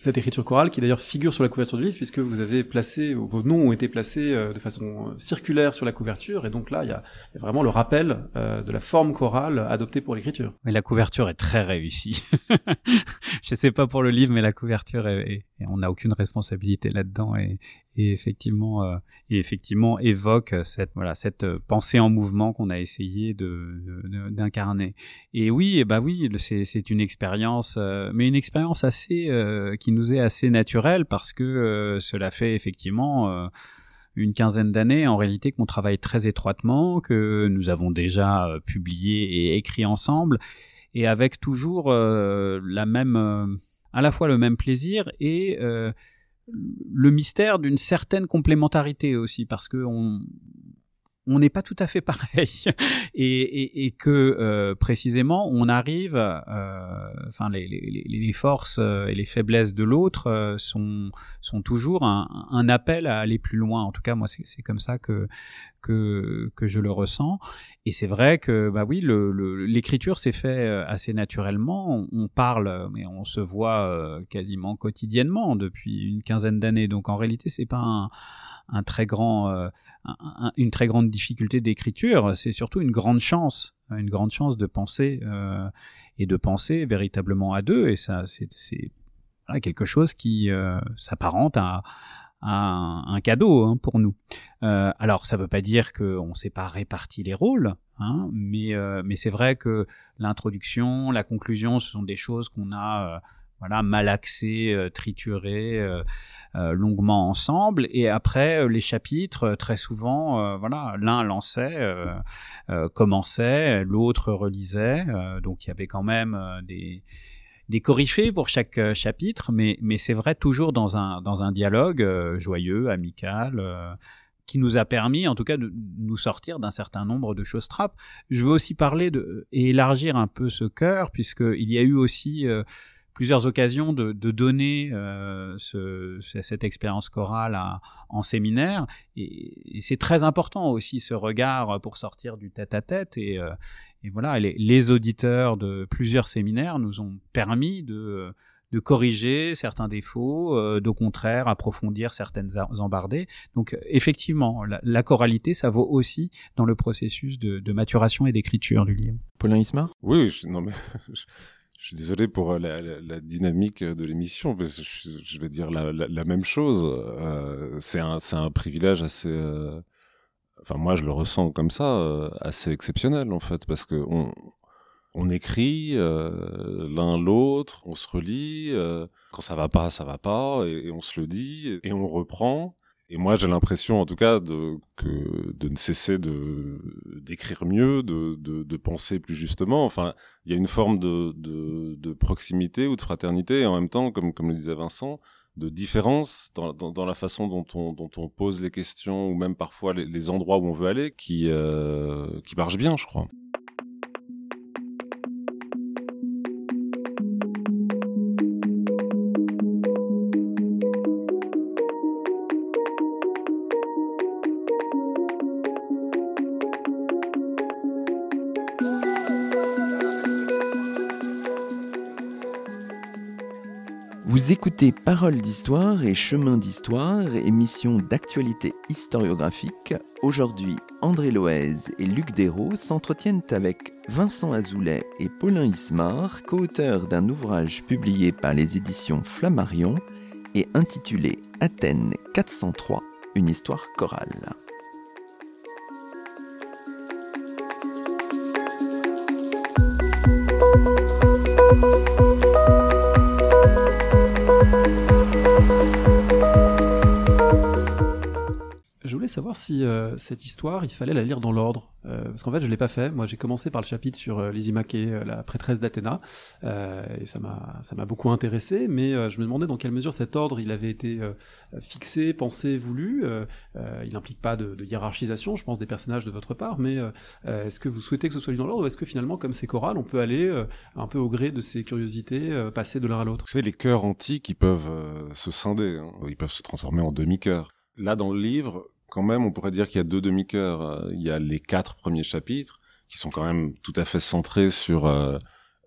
cette écriture chorale qui d'ailleurs figure sur la couverture du livre puisque vous avez placé vos noms ont été placés euh, de façon euh, circulaire sur la couverture et donc là il y a, vraiment le rappel euh, de la forme chorale adoptée pour l'écriture. Mais la couverture est très réussie. Je sais pas pour le livre mais la couverture est, on n'a aucune responsabilité là-dedans. Et, et effectivement euh, et effectivement évoque cette voilà cette pensée en mouvement qu'on a essayé de d'incarner. Et oui bah oui c'est une expérience euh, mais une expérience assez euh, qui nous est assez naturelle parce que cela fait effectivement une quinzaine d'années en réalité qu'on travaille très étroitement que nous avons déjà publié et écrit ensemble. Et avec toujours la même à la fois le même plaisir et le mystère d'une certaine complémentarité aussi, parce que on n'est pas tout à fait pareil et, que euh, précisément on arrive, euh, enfin les, forces euh, et les faiblesses de l'autre sont sont toujours un, appel à aller plus loin. En tout cas, moi c'est comme ça que que, je le ressens. Et c'est vrai que, bah oui, l'écriture s'est fait euh, assez naturellement. On, parle, mais on se voit euh, quasiment quotidiennement depuis une quinzaine d'années. Donc en réalité, c'est pas un, très grand, euh, une très grande difficulté d'écriture. C'est surtout une grande chance, une grande chance de penser et de penser véritablement à deux. Et ça, c'est quelque chose qui s'apparente à un, un cadeau hein, pour nous. Euh, alors, ça ne veut pas dire qu'on ne s'est pas réparti les rôles, hein, mais, euh, mais c'est vrai que l'introduction, la conclusion, ce sont des choses qu'on a euh, voilà, malaxées, euh, triturées longuement ensemble. Et après, les chapitres, très souvent, voilà, l'un lançait, commençait, l'autre relisait. donc, il y avait quand même des des coryphées pour chaque euh, chapitre, mais, mais c'est vrai toujours dans un, dans un dialogue euh, joyeux, amical, euh, qui nous a permis en tout cas de nous sortir d'un certain nombre de choses trappes. Je veux aussi parler de, et élargir un peu ce cœur, puisqu'il y a eu aussi plusieurs occasions de, de donner ce, cette expérience chorale en séminaire. Et, et c'est très important aussi ce regard pour sortir du tête-à-tête et, et voilà, les, auditeurs de plusieurs séminaires nous ont permis de, de corriger certains défauts, euh, d'au contraire approfondir certaines embardées. Donc effectivement, la, choralité, ça vaut aussi dans le processus de, maturation et d'écriture du livre. Paulin Ismar Oui, je, non mais je, suis désolé pour la, dynamique de l'émission, parce je, vais dire la, même chose. Euh, c'est un, privilège assez... Euh, enfin moi je le ressens comme ça, euh, assez exceptionnel en fait, parce que on, écrit euh, l'un l'autre, on se relit, euh, quand ça va pas, ça va pas, et, on se le dit, et on reprend. Et moi, j'ai l'impression, en tout cas, de, que, de ne cesser de d'écrire mieux, de, de, penser plus justement. Enfin, il y a une forme de, de, de proximité ou de fraternité, et en même temps, comme, comme le disait Vincent, de différence dans, dans, la façon dont on, dont on pose les questions ou même parfois les, endroits où on veut aller qui, euh, qui marche bien, je crois. Vous écoutez Paroles d'Histoire et Chemin d'Histoire, émission d'actualité historiographique. Aujourd'hui, André Loez et Luc Dérault s'entretiennent avec Vincent Azoulay et Paulin Ismar, co-auteurs d'un ouvrage publié par les éditions Flammarion et intitulé Athènes 403, une histoire chorale. Savoir si euh, cette histoire, il fallait la lire dans l'ordre. Euh, parce qu'en fait, je l'ai pas fait. Moi, j'ai commencé par le chapitre sur euh, Lysimache, la prêtresse d'Athéna, et ça m'a beaucoup intéressé. Mais je me demandais dans quelle mesure cet ordre, il avait été fixé, pensé, voulu. il n'implique pas de, hiérarchisation, je pense, des personnages de votre part. Mais est-ce que vous souhaitez que ce soit lu dans l'ordre, ou est-ce que finalement, comme c'est choral, on peut aller un peu au gré de ses curiosités, passer de l'un à l'autre? Vous savez, les chœurs antiques, ils peuvent se scinder, hein. ils peuvent se transformer en demi-chœurs. Là, dans le livre, quand même, on pourrait dire qu'il y a deux demi-cœurs. Euh, il y a les quatre premiers chapitres, qui sont quand même tout à fait centrés sur euh,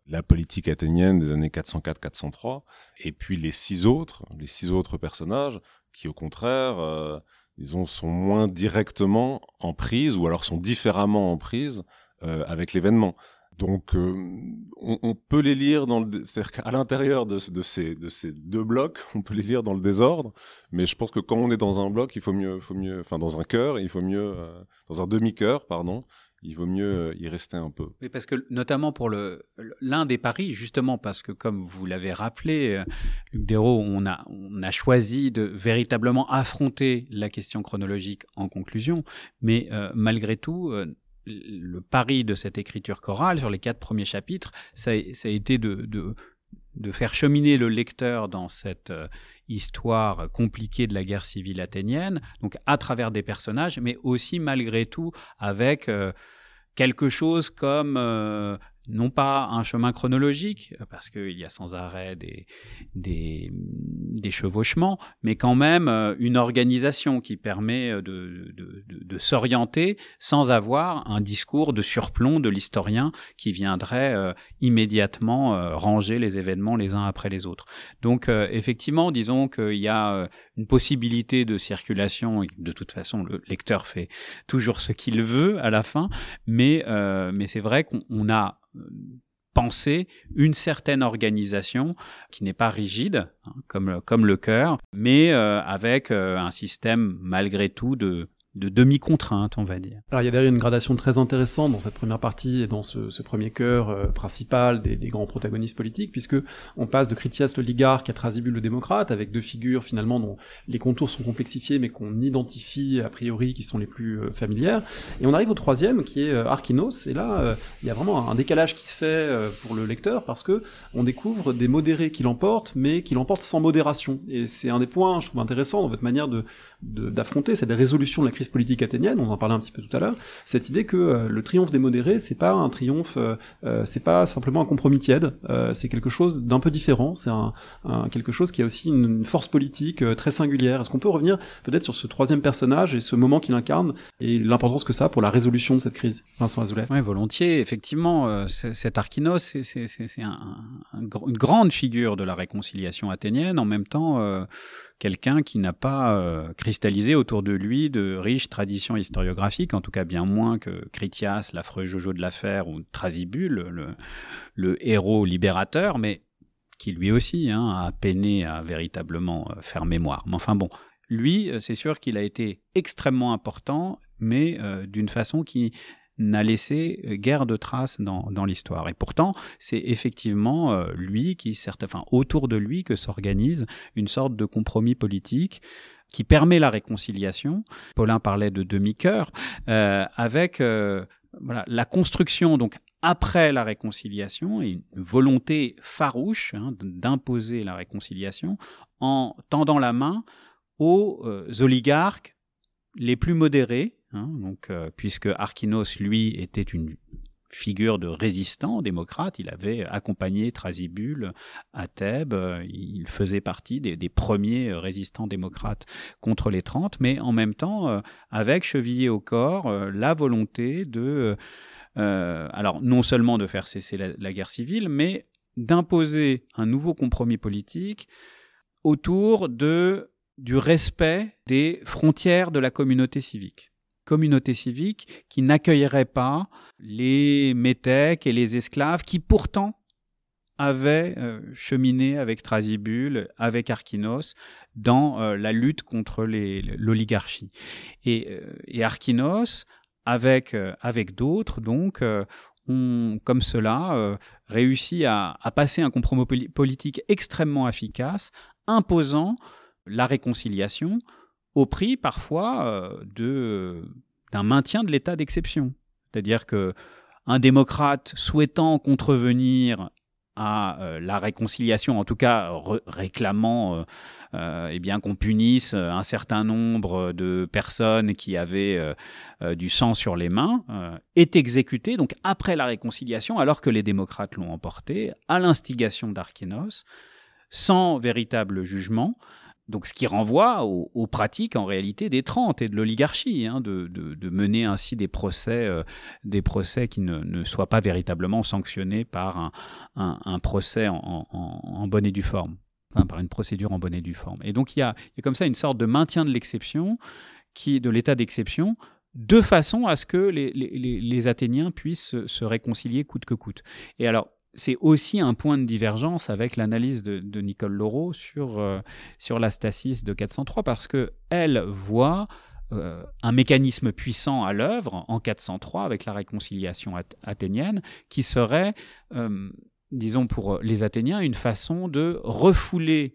la politique athénienne des années 404-403, et puis les six autres, les six autres personnages, qui au contraire, euh, disons, sont moins directement en prise, ou alors sont différemment en prise avec l'événement. Donc, euh, on, peut les lire dans le, c'est-à-dire qu'à l'intérieur de, ces, de ces deux blocs, on peut les lire dans le désordre. Mais je pense que quand on est dans un bloc, il faut mieux, faut mieux, enfin dans un cœur, il faut mieux, euh, dans un demi-cœur, pardon, il vaut mieux euh, y rester un peu. Oui, parce que notamment pour l'un des paris, justement parce que comme vous l'avez rappelé, Luc Dérault, on a choisi de véritablement affronter la question chronologique en conclusion, mais malgré tout, le pari de cette écriture chorale sur les quatre premiers chapitres, ça, a été de, faire cheminer le lecteur dans cette euh, histoire compliquée de la guerre civile athénienne, donc à travers des personnages, mais aussi malgré tout avec euh, quelque chose comme euh, non pas un chemin chronologique, parce qu'il y a sans arrêt des, des, des, chevauchements, mais quand même euh, une organisation qui permet de, de, de, s'orienter sans avoir un discours de surplomb de l'historien qui viendrait euh, immédiatement euh, ranger les événements les uns après les autres. Donc effectivement, disons qu'il y a une possibilité de circulation, de toute façon le lecteur fait toujours ce qu'il veut à la fin, mais, mais c'est vrai qu'on a penser une certaine organisation qui n'est pas rigide, hein, comme, comme le cœur, mais euh, avec euh, un système malgré tout de, de demi-contrainte, on va dire. Alors il y a d'ailleurs une gradation très intéressante dans cette première partie et dans ce, premier cœur euh, principal des, grands protagonistes politiques, puisque on passe de Critias l'oligarque à Thrasybule le démocrate, avec deux figures finalement dont les contours sont complexifiés, mais qu'on identifie a priori qui sont les plus euh, familières. Et on arrive au troisième, qui est euh, Archinos, et là il y a vraiment un décalage qui se fait pour le lecteur, parce que on découvre des modérés qui l'emportent, mais qui l'emportent sans modération. Et c'est un des points, je trouve intéressant dans votre manière de d'affronter cette résolution de la crise politique athénienne, on en parlait un petit peu tout à l'heure, cette idée que euh, le triomphe des modérés, c'est pas un triomphe, euh, euh, c'est pas simplement un compromis tiède, c'est quelque chose d'un peu différent, c'est un, quelque chose qui a aussi une, force politique très singulière. Est-ce qu'on peut revenir peut-être sur ce troisième personnage et ce moment qu'il incarne et l'importance que ça a pour la résolution de cette crise, Vincent Azoulay? Oui, volontiers. Effectivement, cet Archinos, c'est un, une grande figure de la réconciliation athénienne, en même temps quelqu'un qui n'a pas euh, cristallisé autour de lui de riches traditions historiographiques, en tout cas bien moins que Critias, l'affreux Jojo de l'affaire, ou Thrasybule, le, le, héros libérateur, mais qui lui aussi hein, a peiné à véritablement euh, faire mémoire. Mais enfin bon, lui, euh, c'est sûr qu'il a été extrêmement important, mais d'une façon qui n'a laissé euh, guère de traces dans, dans l'histoire. Et pourtant, c'est effectivement euh, lui qui, certes, autour de lui que s'organise une sorte de compromis politique qui permet la réconciliation. Paulin parlait de demi-cœur, euh, avec voilà, la construction, donc après la réconciliation, et une volonté farouche hein, d'imposer la réconciliation en tendant la main aux oligarques les plus modérés, Hein, donc, euh, puisque Archinos, lui, était une figure de résistant démocrate, il avait accompagné Thrasybule à Thèbes, euh, il faisait partie des, premiers résistants démocrates contre les Trente, mais en même temps, euh, avec chevillé au corps la volonté de, alors non seulement de faire cesser la guerre civile, mais d'imposer un nouveau compromis politique autour de du respect des frontières de la communauté civique communauté civique qui n'accueillerait pas les métèques et les esclaves qui pourtant avaient euh, cheminé avec Thrasybule, avec Archinos, dans euh, la lutte contre l'oligarchie. Et, euh, Archinos, avec, avec d'autres, donc, ont, comme cela, réussi à, passer un compromis politique extrêmement efficace, imposant la réconciliation au prix parfois euh, d'un maintien de l'état d'exception. C'est-à-dire que un démocrate souhaitant contrevenir à euh, la réconciliation, en tout cas réclamant euh, eh bien qu'on punisse un certain nombre de personnes qui avaient du sang sur les mains, est exécuté donc après la réconciliation, alors que les démocrates l'ont emporté, à l'instigation d'Arkénos, sans véritable jugement, donc, ce qui renvoie aux, pratiques en réalité des Trente et de l'oligarchie, hein, de, mener ainsi des procès, euh, des procès qui ne, soient pas véritablement sanctionnés par un, procès en, bonne et due forme, par une procédure en bonne et due forme. Et donc, il y a, comme ça une sorte de maintien de l'exception, qui de l'état d'exception, de façon à ce que les, Athéniens puissent se réconcilier coûte que coûte. Et alors, c'est aussi un point de divergence avec l'analyse de, Nicole Laureau sur, euh, sur la stasis de 403, parce qu'elle voit euh, un mécanisme puissant à l'œuvre en 403 avec la réconciliation athénienne, qui serait, euh, disons pour les Athéniens, une façon de refouler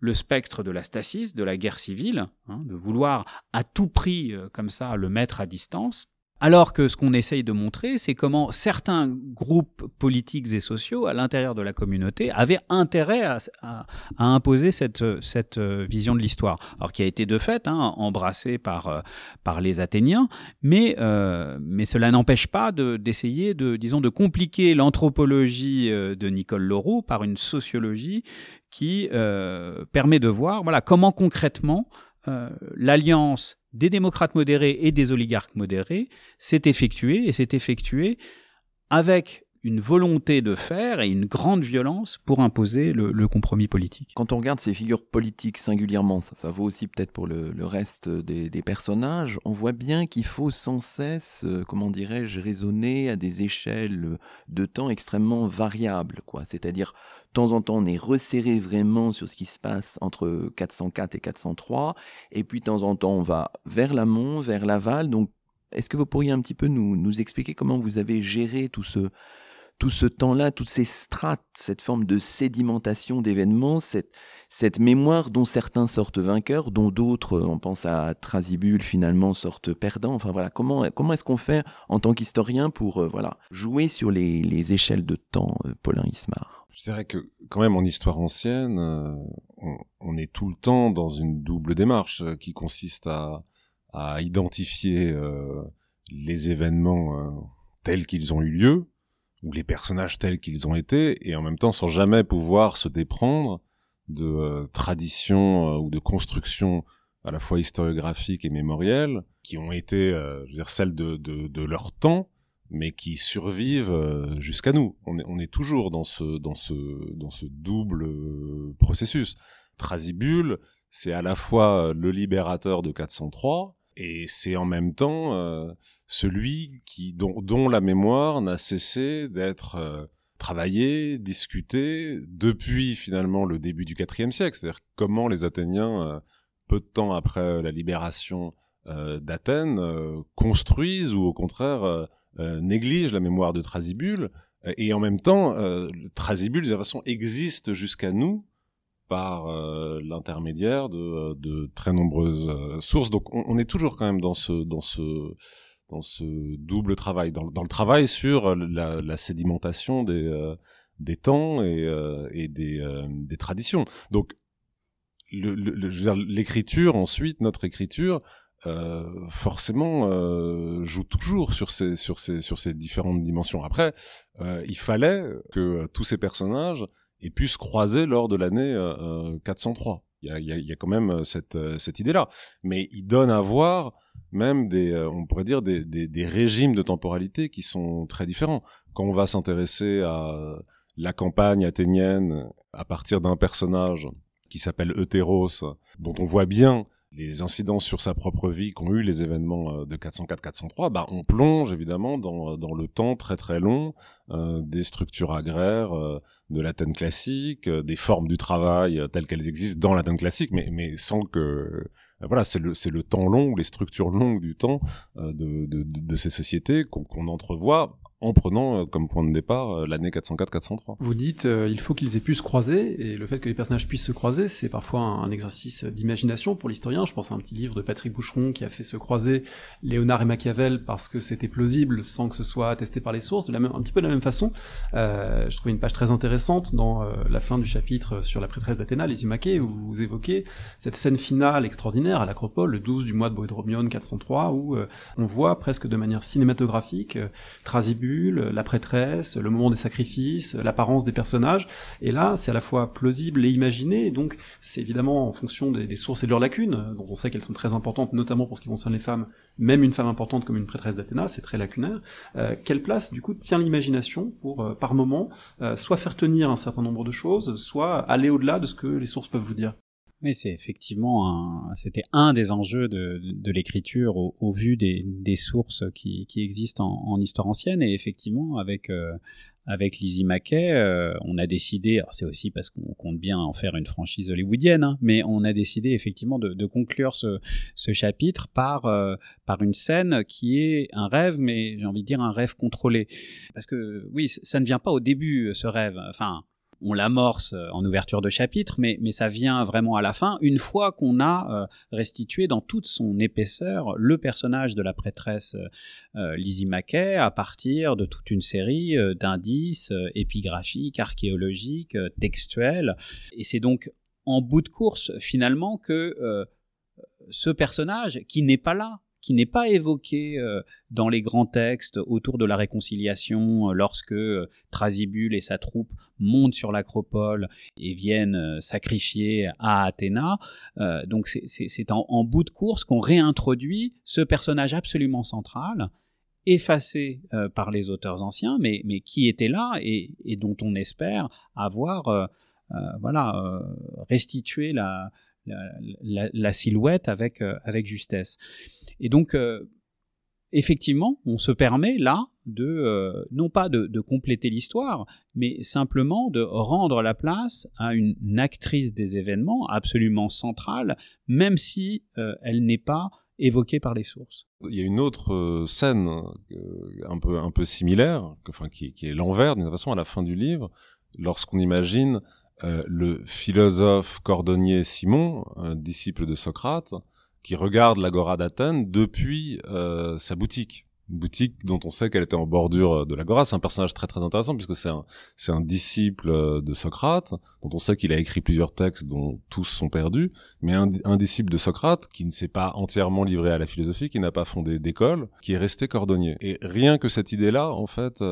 le spectre de la stasis, de la guerre civile, hein, de vouloir à tout prix, comme ça, le mettre à distance, Alors que ce qu'on essaye de montrer, c'est comment certains groupes politiques et sociaux à l'intérieur de la communauté avaient intérêt à, imposer cette, euh, vision de l'histoire. Alors qui a été de fait hein, embrassée par, euh, les Athéniens, mais, euh, cela n'empêche pas d'essayer de, disons, de compliquer l'anthropologie de Nicole Leroux par une sociologie qui permet de voir voilà, comment concrètement l'alliance des démocrates modérés et des oligarques modérés s'est effectué et s'est effectué avec une volonté de faire et une grande violence pour imposer le, compromis politique. Quand on regarde ces figures politiques singulièrement, ça, vaut aussi peut-être pour le, reste des, personnages, on voit bien qu'il faut sans cesse, euh, comment dirais-je, raisonner à des échelles de temps extrêmement variables. quoi. C'est-à-dire, de temps en temps, on est resserré vraiment sur ce qui se passe entre 404 et 403, et puis de temps en temps, on va vers l'amont, vers l'aval. Donc, est-ce que vous pourriez un petit peu nous expliquer comment vous avez géré tout ce, tout ce temps-là, toutes ces strates, cette forme de sédimentation d'événements, cette, mémoire dont certains sortent vainqueurs, dont d'autres, on pense à Trasibule, finalement sortent perdants. Enfin voilà, comment, comment est-ce qu'on fait en tant qu'historien pour euh, voilà jouer sur les, les échelles de temps, euh, Paulin Ismar? Je dirais que quand même en histoire ancienne, euh, on, est tout le temps dans une double démarche qui consiste à identifier les événements tels qu'ils ont eu lieu, ou les personnages tels qu'ils ont été, et en même temps sans jamais pouvoir se déprendre de euh, traditions euh, ou de constructions à la fois historiographiques et mémorielles, qui ont été, euh, je veux dire, celles de, de, de, leur temps, mais qui survivent jusqu'à nous. On est, on est toujours dans ce, dans ce, dans ce double processus. Trasibule, c'est à la fois le libérateur de 403, et c'est en même temps celui qui dont, la mémoire n'a cessé d'être euh, travaillée, discutée depuis finalement le début du IVe siècle. C'est-à-dire comment les Athéniens, euh, peu de temps après la libération d'Athènes, construisent ou au contraire négligent la mémoire de Thrasybule. Et en même temps, Thrasybule, de toute façon, existe jusqu'à nous par euh, l'intermédiaire de, euh, très nombreuses euh, sources. Donc on, est toujours quand même dans ce dans ce double travail, dans, le travail sur la, la sédimentation des des temps et, et des, traditions. Donc l'écriture ensuite, notre écriture, euh, forcément euh, joue toujours sur ces différentes dimensions. Après, euh, il fallait que tous ces personnages et pu se croiser lors de l'année 403. Euh, euh, il y a, quand même euh, cette, cette idée-là. Mais il donne à voir même des, on pourrait dire des, des, des, régimes de temporalité qui sont très différents. Quand on va s'intéresser à la campagne athénienne à partir d'un personnage qui s'appelle Eutéros, dont on voit bien les incidences sur sa propre vie qu'ont eu les événements euh, de 404-403, bah, on plonge évidemment dans, euh, dans le temps très très long euh, des structures agraires euh, de l'Athènes classique, des formes du travail telles qu'elles existent dans l'Athènes classique, mais, mais sans que... voilà, c'est le, c'est le temps long, les structures longues du temps de, de, de, ces sociétés qu'on entrevoit en prenant euh, comme point de départ euh, l'année 404-403. Vous dites euh, il faut qu'ils aient pu se croiser et le fait que les personnages puissent se croiser, c'est parfois un, exercice d'imagination pour l'historien. Je pense à un petit livre de Patrick Boucheron qui a fait se croiser Léonard et Machiavel parce que c'était plausible sans que ce soit attesté par les sources, de la même, un petit peu de la même façon. Euh, je trouvais une page très intéressante dans la fin du chapitre sur la prêtresse d'Athéna, Lysimaque, où vous évoquez cette scène finale extraordinaire à l'Acropole, le 12 du mois de Boédromion 403, où on voit presque de manière cinématographique La prêtresse, le moment des sacrifices, l'apparence des personnages. Et là, c'est à la fois plausible et imaginé, donc c'est évidemment en fonction des, sources et de leurs lacunes, dont on sait qu'elles sont très importantes, notamment pour ce qui concerne les femmes, même une femme importante comme une prêtresse d'Athéna, c'est très lacunaire. Euh, quelle place, du coup, tient l'imagination pour, euh, par moment, euh, soit faire tenir un certain nombre de choses, soit aller au-delà de ce que les sources peuvent vous dire? Mais c'est effectivement un, c'était un des enjeux de, l'écriture au, vu des, sources qui, existent en, histoire ancienne. Et effectivement avec euh, avec Lizzie Mackay, euh, on a décidé, alors c'est aussi parce qu'on compte bien en faire une franchise hollywoodienne, hein, mais on a décidé effectivement de, conclure ce, chapitre par euh, par une scène qui est un rêve, mais j'ai envie de dire un rêve contrôlé, parce que oui, ça ne vient pas au début ce rêve, enfin on l'amorce en ouverture de chapitre, mais, mais ça vient vraiment à la fin, une fois qu'on a restitué dans toute son épaisseur le personnage de la prêtresse Lizzie Mackay à partir de toute une série d'indices épigraphiques, archéologiques, textuels. Et c'est donc en bout de course, finalement, que ce personnage, qui n'est pas là, qui n'est pas évoqué euh, dans les grands textes autour de la réconciliation, euh, lorsque euh, Thrasybule et sa troupe montent sur l'acropole et viennent sacrifier à Athéna. donc c'est en, bout de course qu'on réintroduit ce personnage absolument central, effacé par les auteurs anciens, mais, qui était là et, et dont on espère avoir voilà, restitué la, la, silhouette avec, euh, avec justesse. Et donc, euh, effectivement, on se permet là de, euh, non pas de, compléter l'histoire, mais simplement de rendre la place à une actrice des événements absolument centrale, même si elle n'est pas évoquée par les sources. Il y a une autre scène un peu un peu similaire, enfin qui, qui est l'envers d'une façon à la fin du livre, lorsqu'on imagine euh, le philosophe cordonnier Simon, disciple de Socrate, qui regarde l'agora d'Athènes depuis euh, sa boutique. Boutique dont on sait qu'elle était en bordure de l'agora. C'est un personnage très très intéressant puisque c'est un, c'est un disciple de Socrate, dont on sait qu'il a écrit plusieurs textes dont tous sont perdus, mais un, un disciple de Socrate qui ne s'est pas entièrement livré à la philosophie, qui n'a pas fondé d'école, qui est resté cordonnier. Et rien que cette idée-là, en fait,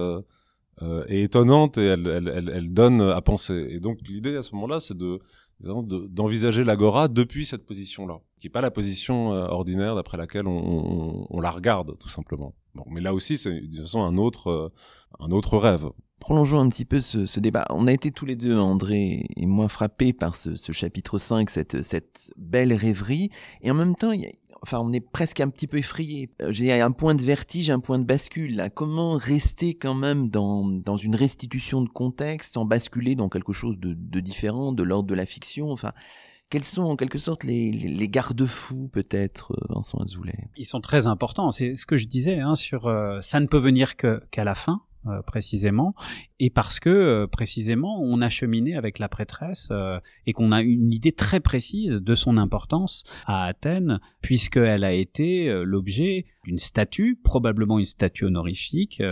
euh, est étonnante et elle, elle, elle, elle, donne à penser. Et donc l'idée à ce moment-là, c'est de d'envisager l'agora depuis cette position-là, qui est pas la position euh, ordinaire d'après laquelle on, on, on, la regarde tout simplement. Bon, mais là aussi, c'est de toute façon un autre euh, un autre rêve. Prolongeons un petit peu ce, ce, débat. On a été tous les deux, André et moi, frappés par ce, ce chapitre 5, cette, cette belle rêverie. Et en même temps, il y a, enfin, on est presque un petit peu effrayé. Euh, j'ai un point de vertige, un point de bascule. Là. Comment rester quand même dans, dans une restitution de contexte sans basculer dans quelque chose de, de différent, de l'ordre de la fiction? Enfin, quels sont en quelque sorte les, les, garde-fous peut-être, euh, Vincent Azoulay? Ils sont très importants. C'est ce que je disais hein, sur euh, ça ne peut venir que qu'à la fin. Euh, précisément, et parce que euh, précisément on a cheminé avec la prêtresse euh, et qu'on a une idée très précise de son importance à Athènes, puisqu'elle a été l'objet d'une statue, probablement une statue honorifique,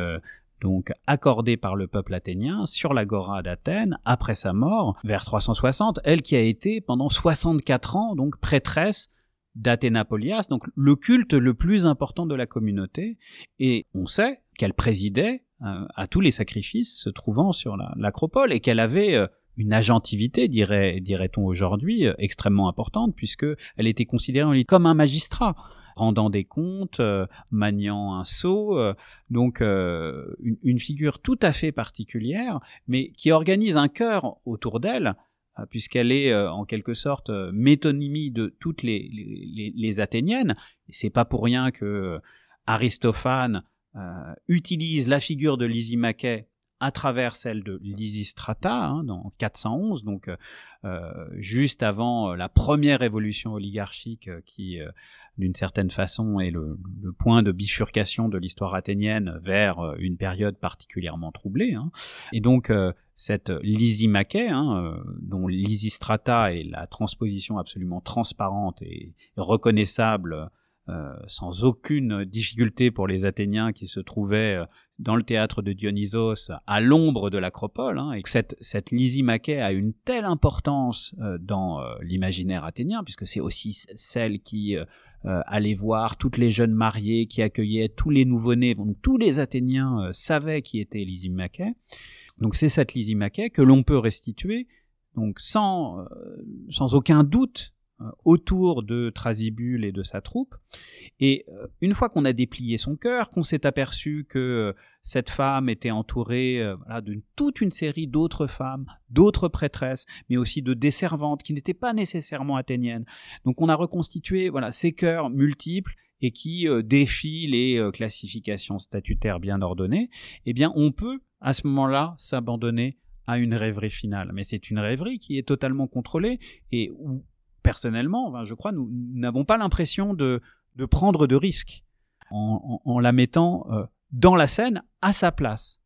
donc accordée par le peuple athénien sur l'agora d'Athènes après sa mort vers 360, elle qui a été pendant 64 ans donc prêtresse d'Athénapolias, donc le culte le plus important de la communauté, et on sait qu'elle présidait euh, à tous les sacrifices se trouvant sur l'acropole et qu'elle avait euh, une agentivité, dirait, dirait-on aujourd'hui, euh, extrêmement importante, puisque elle était considérée comme un magistrat, rendant des comptes, maniant un sceau, donc une, figure tout à fait particulière, mais qui organise un cœur autour d'elle, puisqu'elle est en quelque sorte métonymie de toutes les, les, les Athéniennes. Et c'est pas pour rien que Aristophane euh, utilise la figure de Lysimaché à travers celle de Lysistrata hein, dans 411, donc euh, euh, juste avant la première évolution oligarchique qui, d'une certaine façon, est le, point de bifurcation de l'histoire athénienne vers une période particulièrement troublée. Hein. Et donc cette Lysimaché, hein, dont Lysistrata est la transposition absolument transparente et reconnaissable euh, sans aucune difficulté pour les Athéniens qui se trouvaient euh, dans le théâtre de Dionysos à l'ombre de l'acropole, hein, et que cette, cette Lysimaché a une telle importance euh, dans l'imaginaire athénien, puisque c'est aussi celle qui allait voir toutes les jeunes mariées, qui accueillait tous les nouveau-nés, donc tous les Athéniens savaient qui était Lysimaché. Donc c'est cette Lysimaché que l'on peut restituer, donc sans, sans aucun doute autour de Thrasybule et de sa troupe. Et euh, une fois qu'on a déplié son cœur, qu'on s'est aperçu que euh, cette femme était entourée voilà, de toute une série d'autres femmes, d'autres prêtresses, mais aussi de desservantes qui n'étaient pas nécessairement athéniennes. Donc on a reconstitué voilà ces cœurs multiples et qui défient les classifications statutaires bien ordonnées. Eh bien, on peut à ce moment-là s'abandonner à une rêverie finale. Mais c'est une rêverie qui est totalement contrôlée et où personnellement, je crois, nous n'avons pas l'impression de, prendre de risques en, la mettant euh, dans la scène à sa place,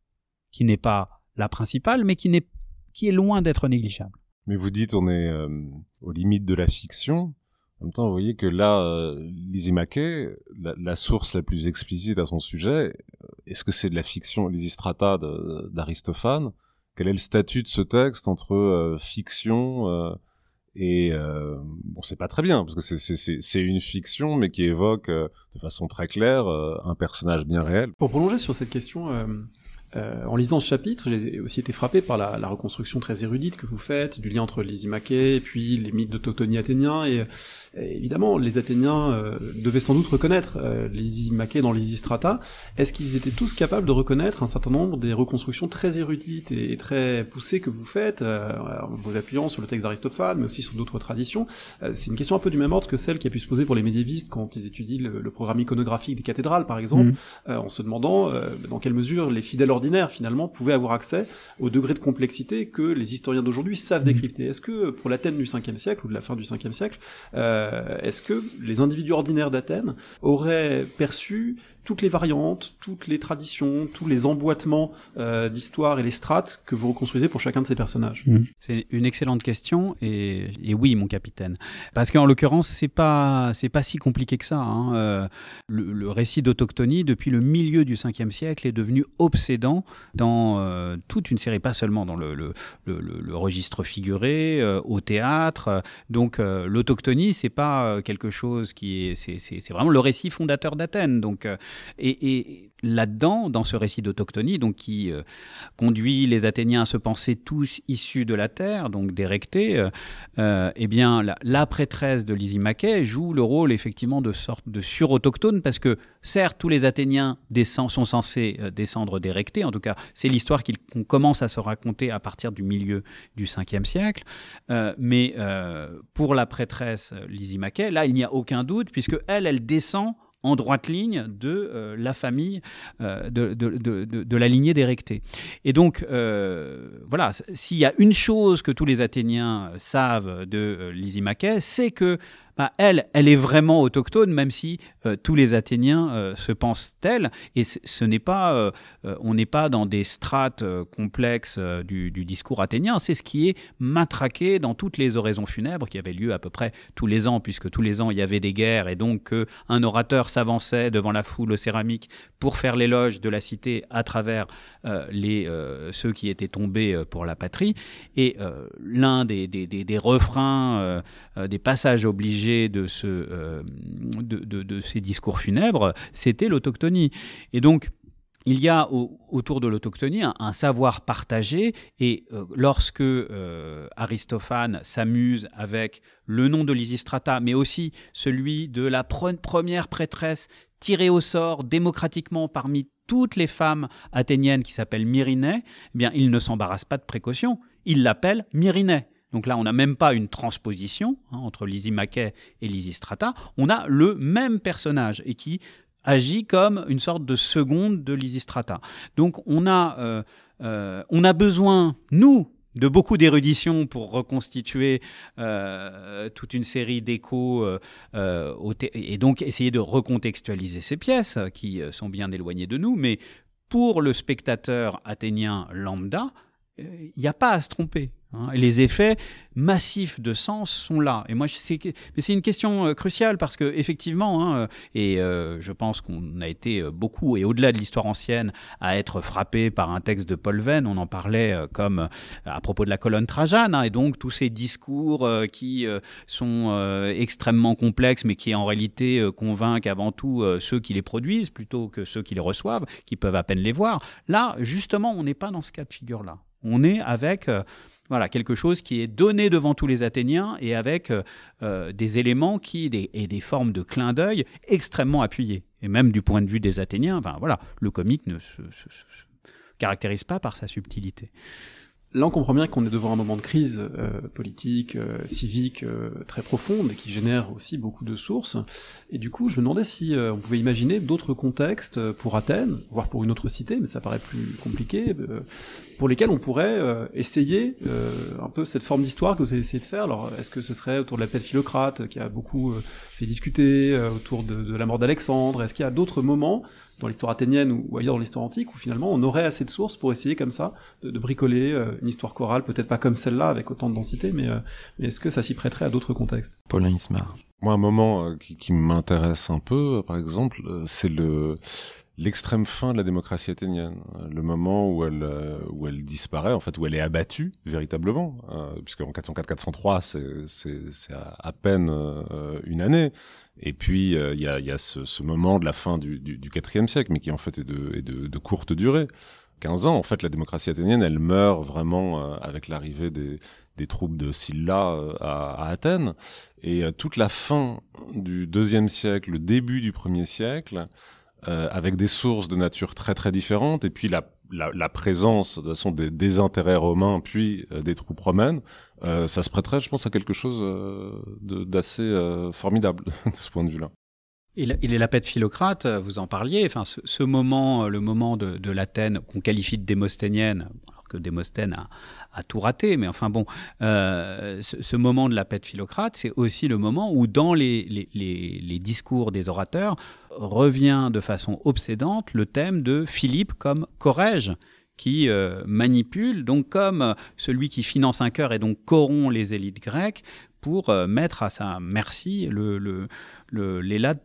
qui n'est pas la principale, mais qui, est loin d'être négligeable. Mais vous dites on est euh, aux limites de la fiction. En même temps, vous voyez que là, euh, Lizzie la, source la plus explicite à son sujet, est-ce que c'est de la fiction, Lysistrata d'Aristophane? Quel est le statut de ce texte entre euh, fiction euh, et euh, on sait pas très bien parce que c'est une fiction mais qui évoque euh, de façon très claire un personnage bien réel. Pour prolonger sur cette question, euh, en lisant ce chapitre, j'ai aussi été frappé par la, la, reconstruction très érudite que vous faites du lien entre les et puis les mythes d'autochtonie athéniens. Et, et, évidemment, les Athéniens euh, devaient sans doute reconnaître euh, les dans l'Isistrata. Est-ce qu'ils étaient tous capables de reconnaître un certain nombre des reconstructions très érudites et, très poussées que vous faites, euh, en vous appuyant sur le texte d'Aristophane, mais aussi sur d'autres traditions? C'est une question un peu du même ordre que celle qui a pu se poser pour les médiévistes quand ils étudient le, programme iconographique des cathédrales, par exemple, mmh. en se demandant dans quelle mesure les fidèles finalement pouvaient avoir accès au degré de complexité que les historiens d'aujourd'hui savent décrypter. Est-ce que pour l'Athènes du 5e siècle ou de la fin du 5e siècle, euh, est-ce que les individus ordinaires d'Athènes auraient perçu toutes les variantes, toutes les traditions, tous les emboîtements euh, d'histoire et les strates que vous reconstruisez pour chacun de ces personnages mmh. C'est une excellente question et, oui, mon capitaine, parce qu'en l'occurrence, c'est pas c'est pas si compliqué que ça. Hein. Euh, le, récit d'autochtonie depuis le milieu du 5e siècle est devenu obsédant dans euh, toute une série, pas seulement dans le, le, le registre figuré, au théâtre. Donc l'autochtonie, c'est pas quelque chose qui est c'est vraiment le récit fondateur d'Athènes. Donc et, là-dedans, dans ce récit d'autochtonie, donc qui euh, conduit les Athéniens à se penser tous issus de la terre, donc d'érectés, euh, euh, eh bien, la, prêtresse de Lysimaché joue le rôle effectivement de sorte de sur-autochtone, parce que certes, tous les Athéniens sont censés descendre d'érectés, en tout cas, c'est l'histoire qu'on commence à se raconter à partir du milieu du 5e siècle, mais pour la prêtresse Lysimaché, là, il n'y a aucun doute, puisque elle, elle descend en droite ligne de euh, la famille, euh, de, de, la lignée d'Érecté. Et donc, euh, voilà, s'il y a une chose que tous les Athéniens savent de Lysimaché, c'est que bah, elle, elle est vraiment autochtone, même si euh, tous les Athéniens euh, se pensent tels. Et ce n'est pas, euh, on n'est pas dans des strates complexes du, discours athénien. C'est ce qui est matraqué dans toutes les oraisons funèbres qui avaient lieu à peu près tous les ans, puisque tous les ans il y avait des guerres et donc un orateur s'avançait devant la foule aux céramiques pour faire l'éloge de la cité à travers les, ceux qui étaient tombés pour la patrie. Et l'un des, refrains, des passages obligés euh, de, ces discours funèbres, c'était l'autochtonie. Et donc, il y a autour de l'autochtonie un, savoir partagé et euh, lorsque euh, Aristophane s'amuse avec le nom de Lysistrata, mais aussi celui de la première prêtresse tirée au sort démocratiquement parmi toutes les femmes athéniennes qui s'appelle Myrinée, eh bien il ne s'embarrasse pas de précaution, il l'appelle Myrinée. Donc là, on n'a même pas une transposition hein, entre Lizzie Mackay et Lizzie. On a le même personnage et qui agit comme une sorte de seconde de Lizzie. Donc on a, euh, euh, on a besoin, nous, de beaucoup d'érudition pour reconstituer euh, toute une série d'échos et donc essayer de recontextualiser ces pièces qui sont bien éloignées de nous. Mais pour le spectateur athénien lambda, il n'y a pas à se tromper. Hein. les effets massifs de sens sont là. Et moi, c'est une question euh, cruciale parce que effectivement, hein, euh, et euh, je pense qu'on a été beaucoup et au-delà de l'histoire ancienne à être frappé par un texte de Paul Venn. On en parlait comme à propos de la colonne Trajane, hein, et donc tous ces discours qui sont extrêmement complexes, mais qui en réalité convainquent avant tout ceux qui les produisent plutôt que ceux qui les reçoivent, qui peuvent à peine les voir. Là, justement, on n'est pas dans ce cas de figure-là. On est avec voilà, quelque chose qui est donné devant tous les Athéniens et avec euh, euh, des éléments qui, et des formes de clin d'œil extrêmement appuyées. Et même du point de vue des Athéniens, voilà, le comique ne se caractérise pas par sa subtilité. Là, on comprend bien qu'on est devant un moment de crise euh, politique, euh, civique euh, très profonde et qui génère aussi beaucoup de sources. Et du coup, je me demandais si on pouvait imaginer d'autres contextes pour Athènes, voire pour une autre cité, mais ça paraît plus compliqué, pour lesquels on pourrait essayer un peu cette forme d'histoire que vous avez essayé de faire. Alors, est-ce que ce serait autour de la paix de Philocrate, qui a beaucoup fait discuter, autour de, de la mort d'Alexandre Est-ce qu'il y a d'autres moments dans l'histoire athénienne ou, ailleurs dans l'histoire antique où finalement on aurait assez de sources pour essayer comme ça de, bricoler une histoire chorale, peut-être pas comme celle-là avec autant de densité, mais, est-ce que ça s'y prêterait à d'autres contextes? Paulin Ismar. Moi, un moment qui, qui m'intéresse un peu, par exemple, c'est le l'extrême fin de la démocratie athénienne, le moment où elle euh, où elle disparaît, en fait où elle est abattue véritablement, euh, puisque en 404-403 c'est à, peine euh, une année. Et puis il y a y a ce, ce, moment de la fin du du, du siècle, mais qui en fait est de est de, de courte durée. 15 ans, en fait, la démocratie athénienne, elle meurt vraiment avec l'arrivée des, des troupes de Sylla à, à, Athènes. Et toute la fin du deuxième siècle, le début du premier siècle, euh, avec des sources de nature très très différentes, et puis la, présence de façon des, des, intérêts romains, puis euh, des troupes romaines, euh, ça se prêterait, je pense, à quelque chose d'assez formidable de ce point de vue-là. Et la, la paix de Philocrate, vous en parliez, enfin, ce, moment, le moment de, l'Athènes qu'on qualifie de démosthénienne, alors que Démosthène a, tout raté. Mais enfin bon, ce, moment de la paix de Philocrate, c'est aussi le moment où dans les, discours des orateurs revient de façon obsédante le thème de Philippe comme Corrège qui euh, manipule, donc comme celui qui finance un cœur et donc corrompt les élites grecques pour euh, mettre à sa merci le,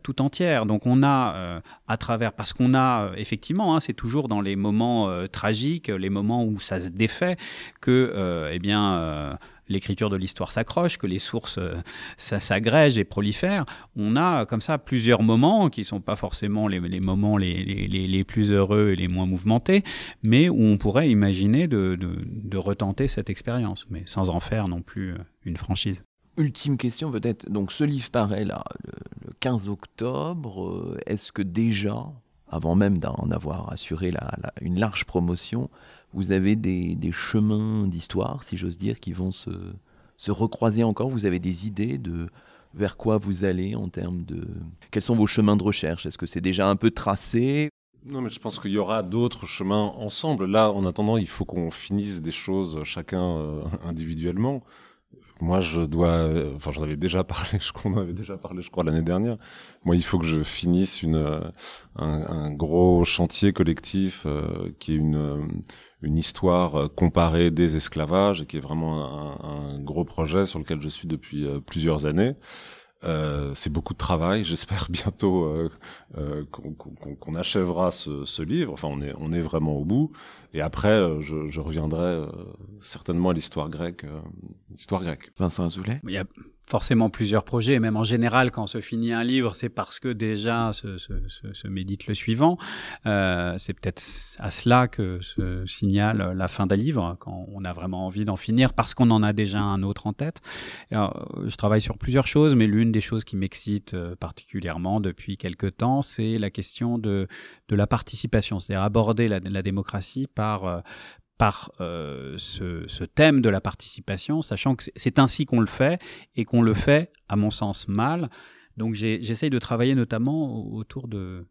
tout entière. Donc on a euh, à travers, parce qu'on a euh, effectivement, hein, c'est toujours dans les moments tragiques, les moments où ça se défait, que eh bien l'écriture de l'histoire s'accroche, que les sources ça s'agrègent et prolifèrent. On a comme ça plusieurs moments qui sont pas forcément les, moments les, plus heureux et les moins mouvementés, mais où on pourrait imaginer de, retenter cette expérience, mais sans en faire non plus une franchise. Ultime question peut-être. Donc ce livre paraît là le, 15 octobre. Euh, est-ce que déjà, avant même d'en avoir assuré une large promotion, vous avez des, des chemins d'histoire, si j'ose dire, qui vont se, se recroiser encore Vous avez des idées de vers quoi vous allez en termes de... Quels sont vos chemins de recherche? Est-ce que c'est déjà un peu tracé? Non, mais je pense qu'il y aura d'autres chemins ensemble. Là, en attendant, il faut qu'on finisse des choses chacun euh, individuellement moi, je dois, euh, enfin, j'en avais déjà parlé, je crois, l'année dernière. Moi, il faut que je finisse une, euh, un, gros chantier collectif qui est une, une histoire comparée des esclavages et qui est vraiment un, un gros projet sur lequel je suis depuis plusieurs années. Euh, c'est beaucoup de travail. J'espère bientôt euh, euh, qu'on achèvera ce, ce, livre. Enfin, on est, on est vraiment au bout. Et après, euh, je, je reviendrai euh, certainement à l'histoire grecque. l'histoire grecque. Vincent Azoulay? Il y a forcément plusieurs projets, même en général, quand se finit un livre, c'est parce que déjà se, médite le suivant. Euh, c'est peut-être à cela que se signale la fin d'un livre, quand on a vraiment envie d'en finir, parce qu'on en a déjà un autre en tête. Alors, je travaille sur plusieurs choses, mais l'une des choses qui m'excite euh, particulièrement depuis quelque temps, c'est la question de, de la participation, c'est-à-dire aborder la, démocratie par, euh, par euh, ce, thème de la participation, sachant que c'est ainsi qu'on le fait et qu'on le fait, à mon sens, mal. Donc j'essaye de travailler notamment autour de,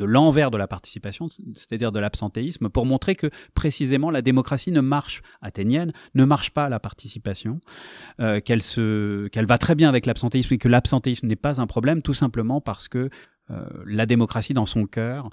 l'envers de la participation, c'est-à-dire de l'absentéisme, pour montrer que précisément la démocratie ne marche, athénienne, ne marche pas à la participation, euh, qu'elle va très bien avec l'absentéisme et que l'absentéisme n'est pas un problème, tout simplement parce que euh, la démocratie dans son cœur,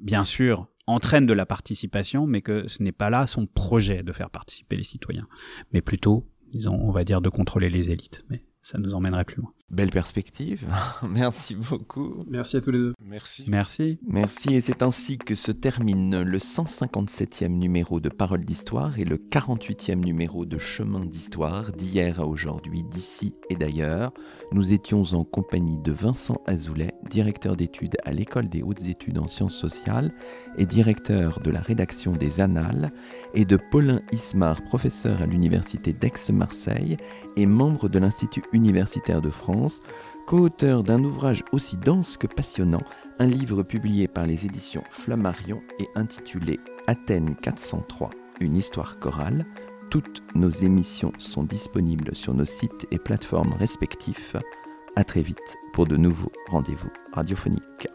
bien sûr, entraîne de la participation, mais que ce n'est pas là son projet de faire participer les citoyens, mais plutôt, disons, on va dire, de contrôler les élites. Ça nous emmènerait plus loin. Belle perspective. Merci beaucoup. Merci à tous les deux. Merci. Merci. Merci. Et c'est ainsi que se termine le 157e numéro de Paroles d'Histoire et le 48e numéro de Chemin d'Histoire d'hier à aujourd'hui, d'ici et d'ailleurs. Nous étions en compagnie de Vincent Azoulay, directeur d'études à l'École des hautes études en sciences sociales et directeur de la rédaction des Annales, et de Paulin Ismar, professeur à l'Université d'Aix-Marseille et membre de l'Institut universitaire de France co-auteur d'un ouvrage aussi dense que passionnant, un livre publié par les éditions Flammarion et intitulé Athènes 403, une histoire chorale. Toutes nos émissions sont disponibles sur nos sites et plateformes respectifs. À très vite pour de nouveaux rendez-vous radiophoniques.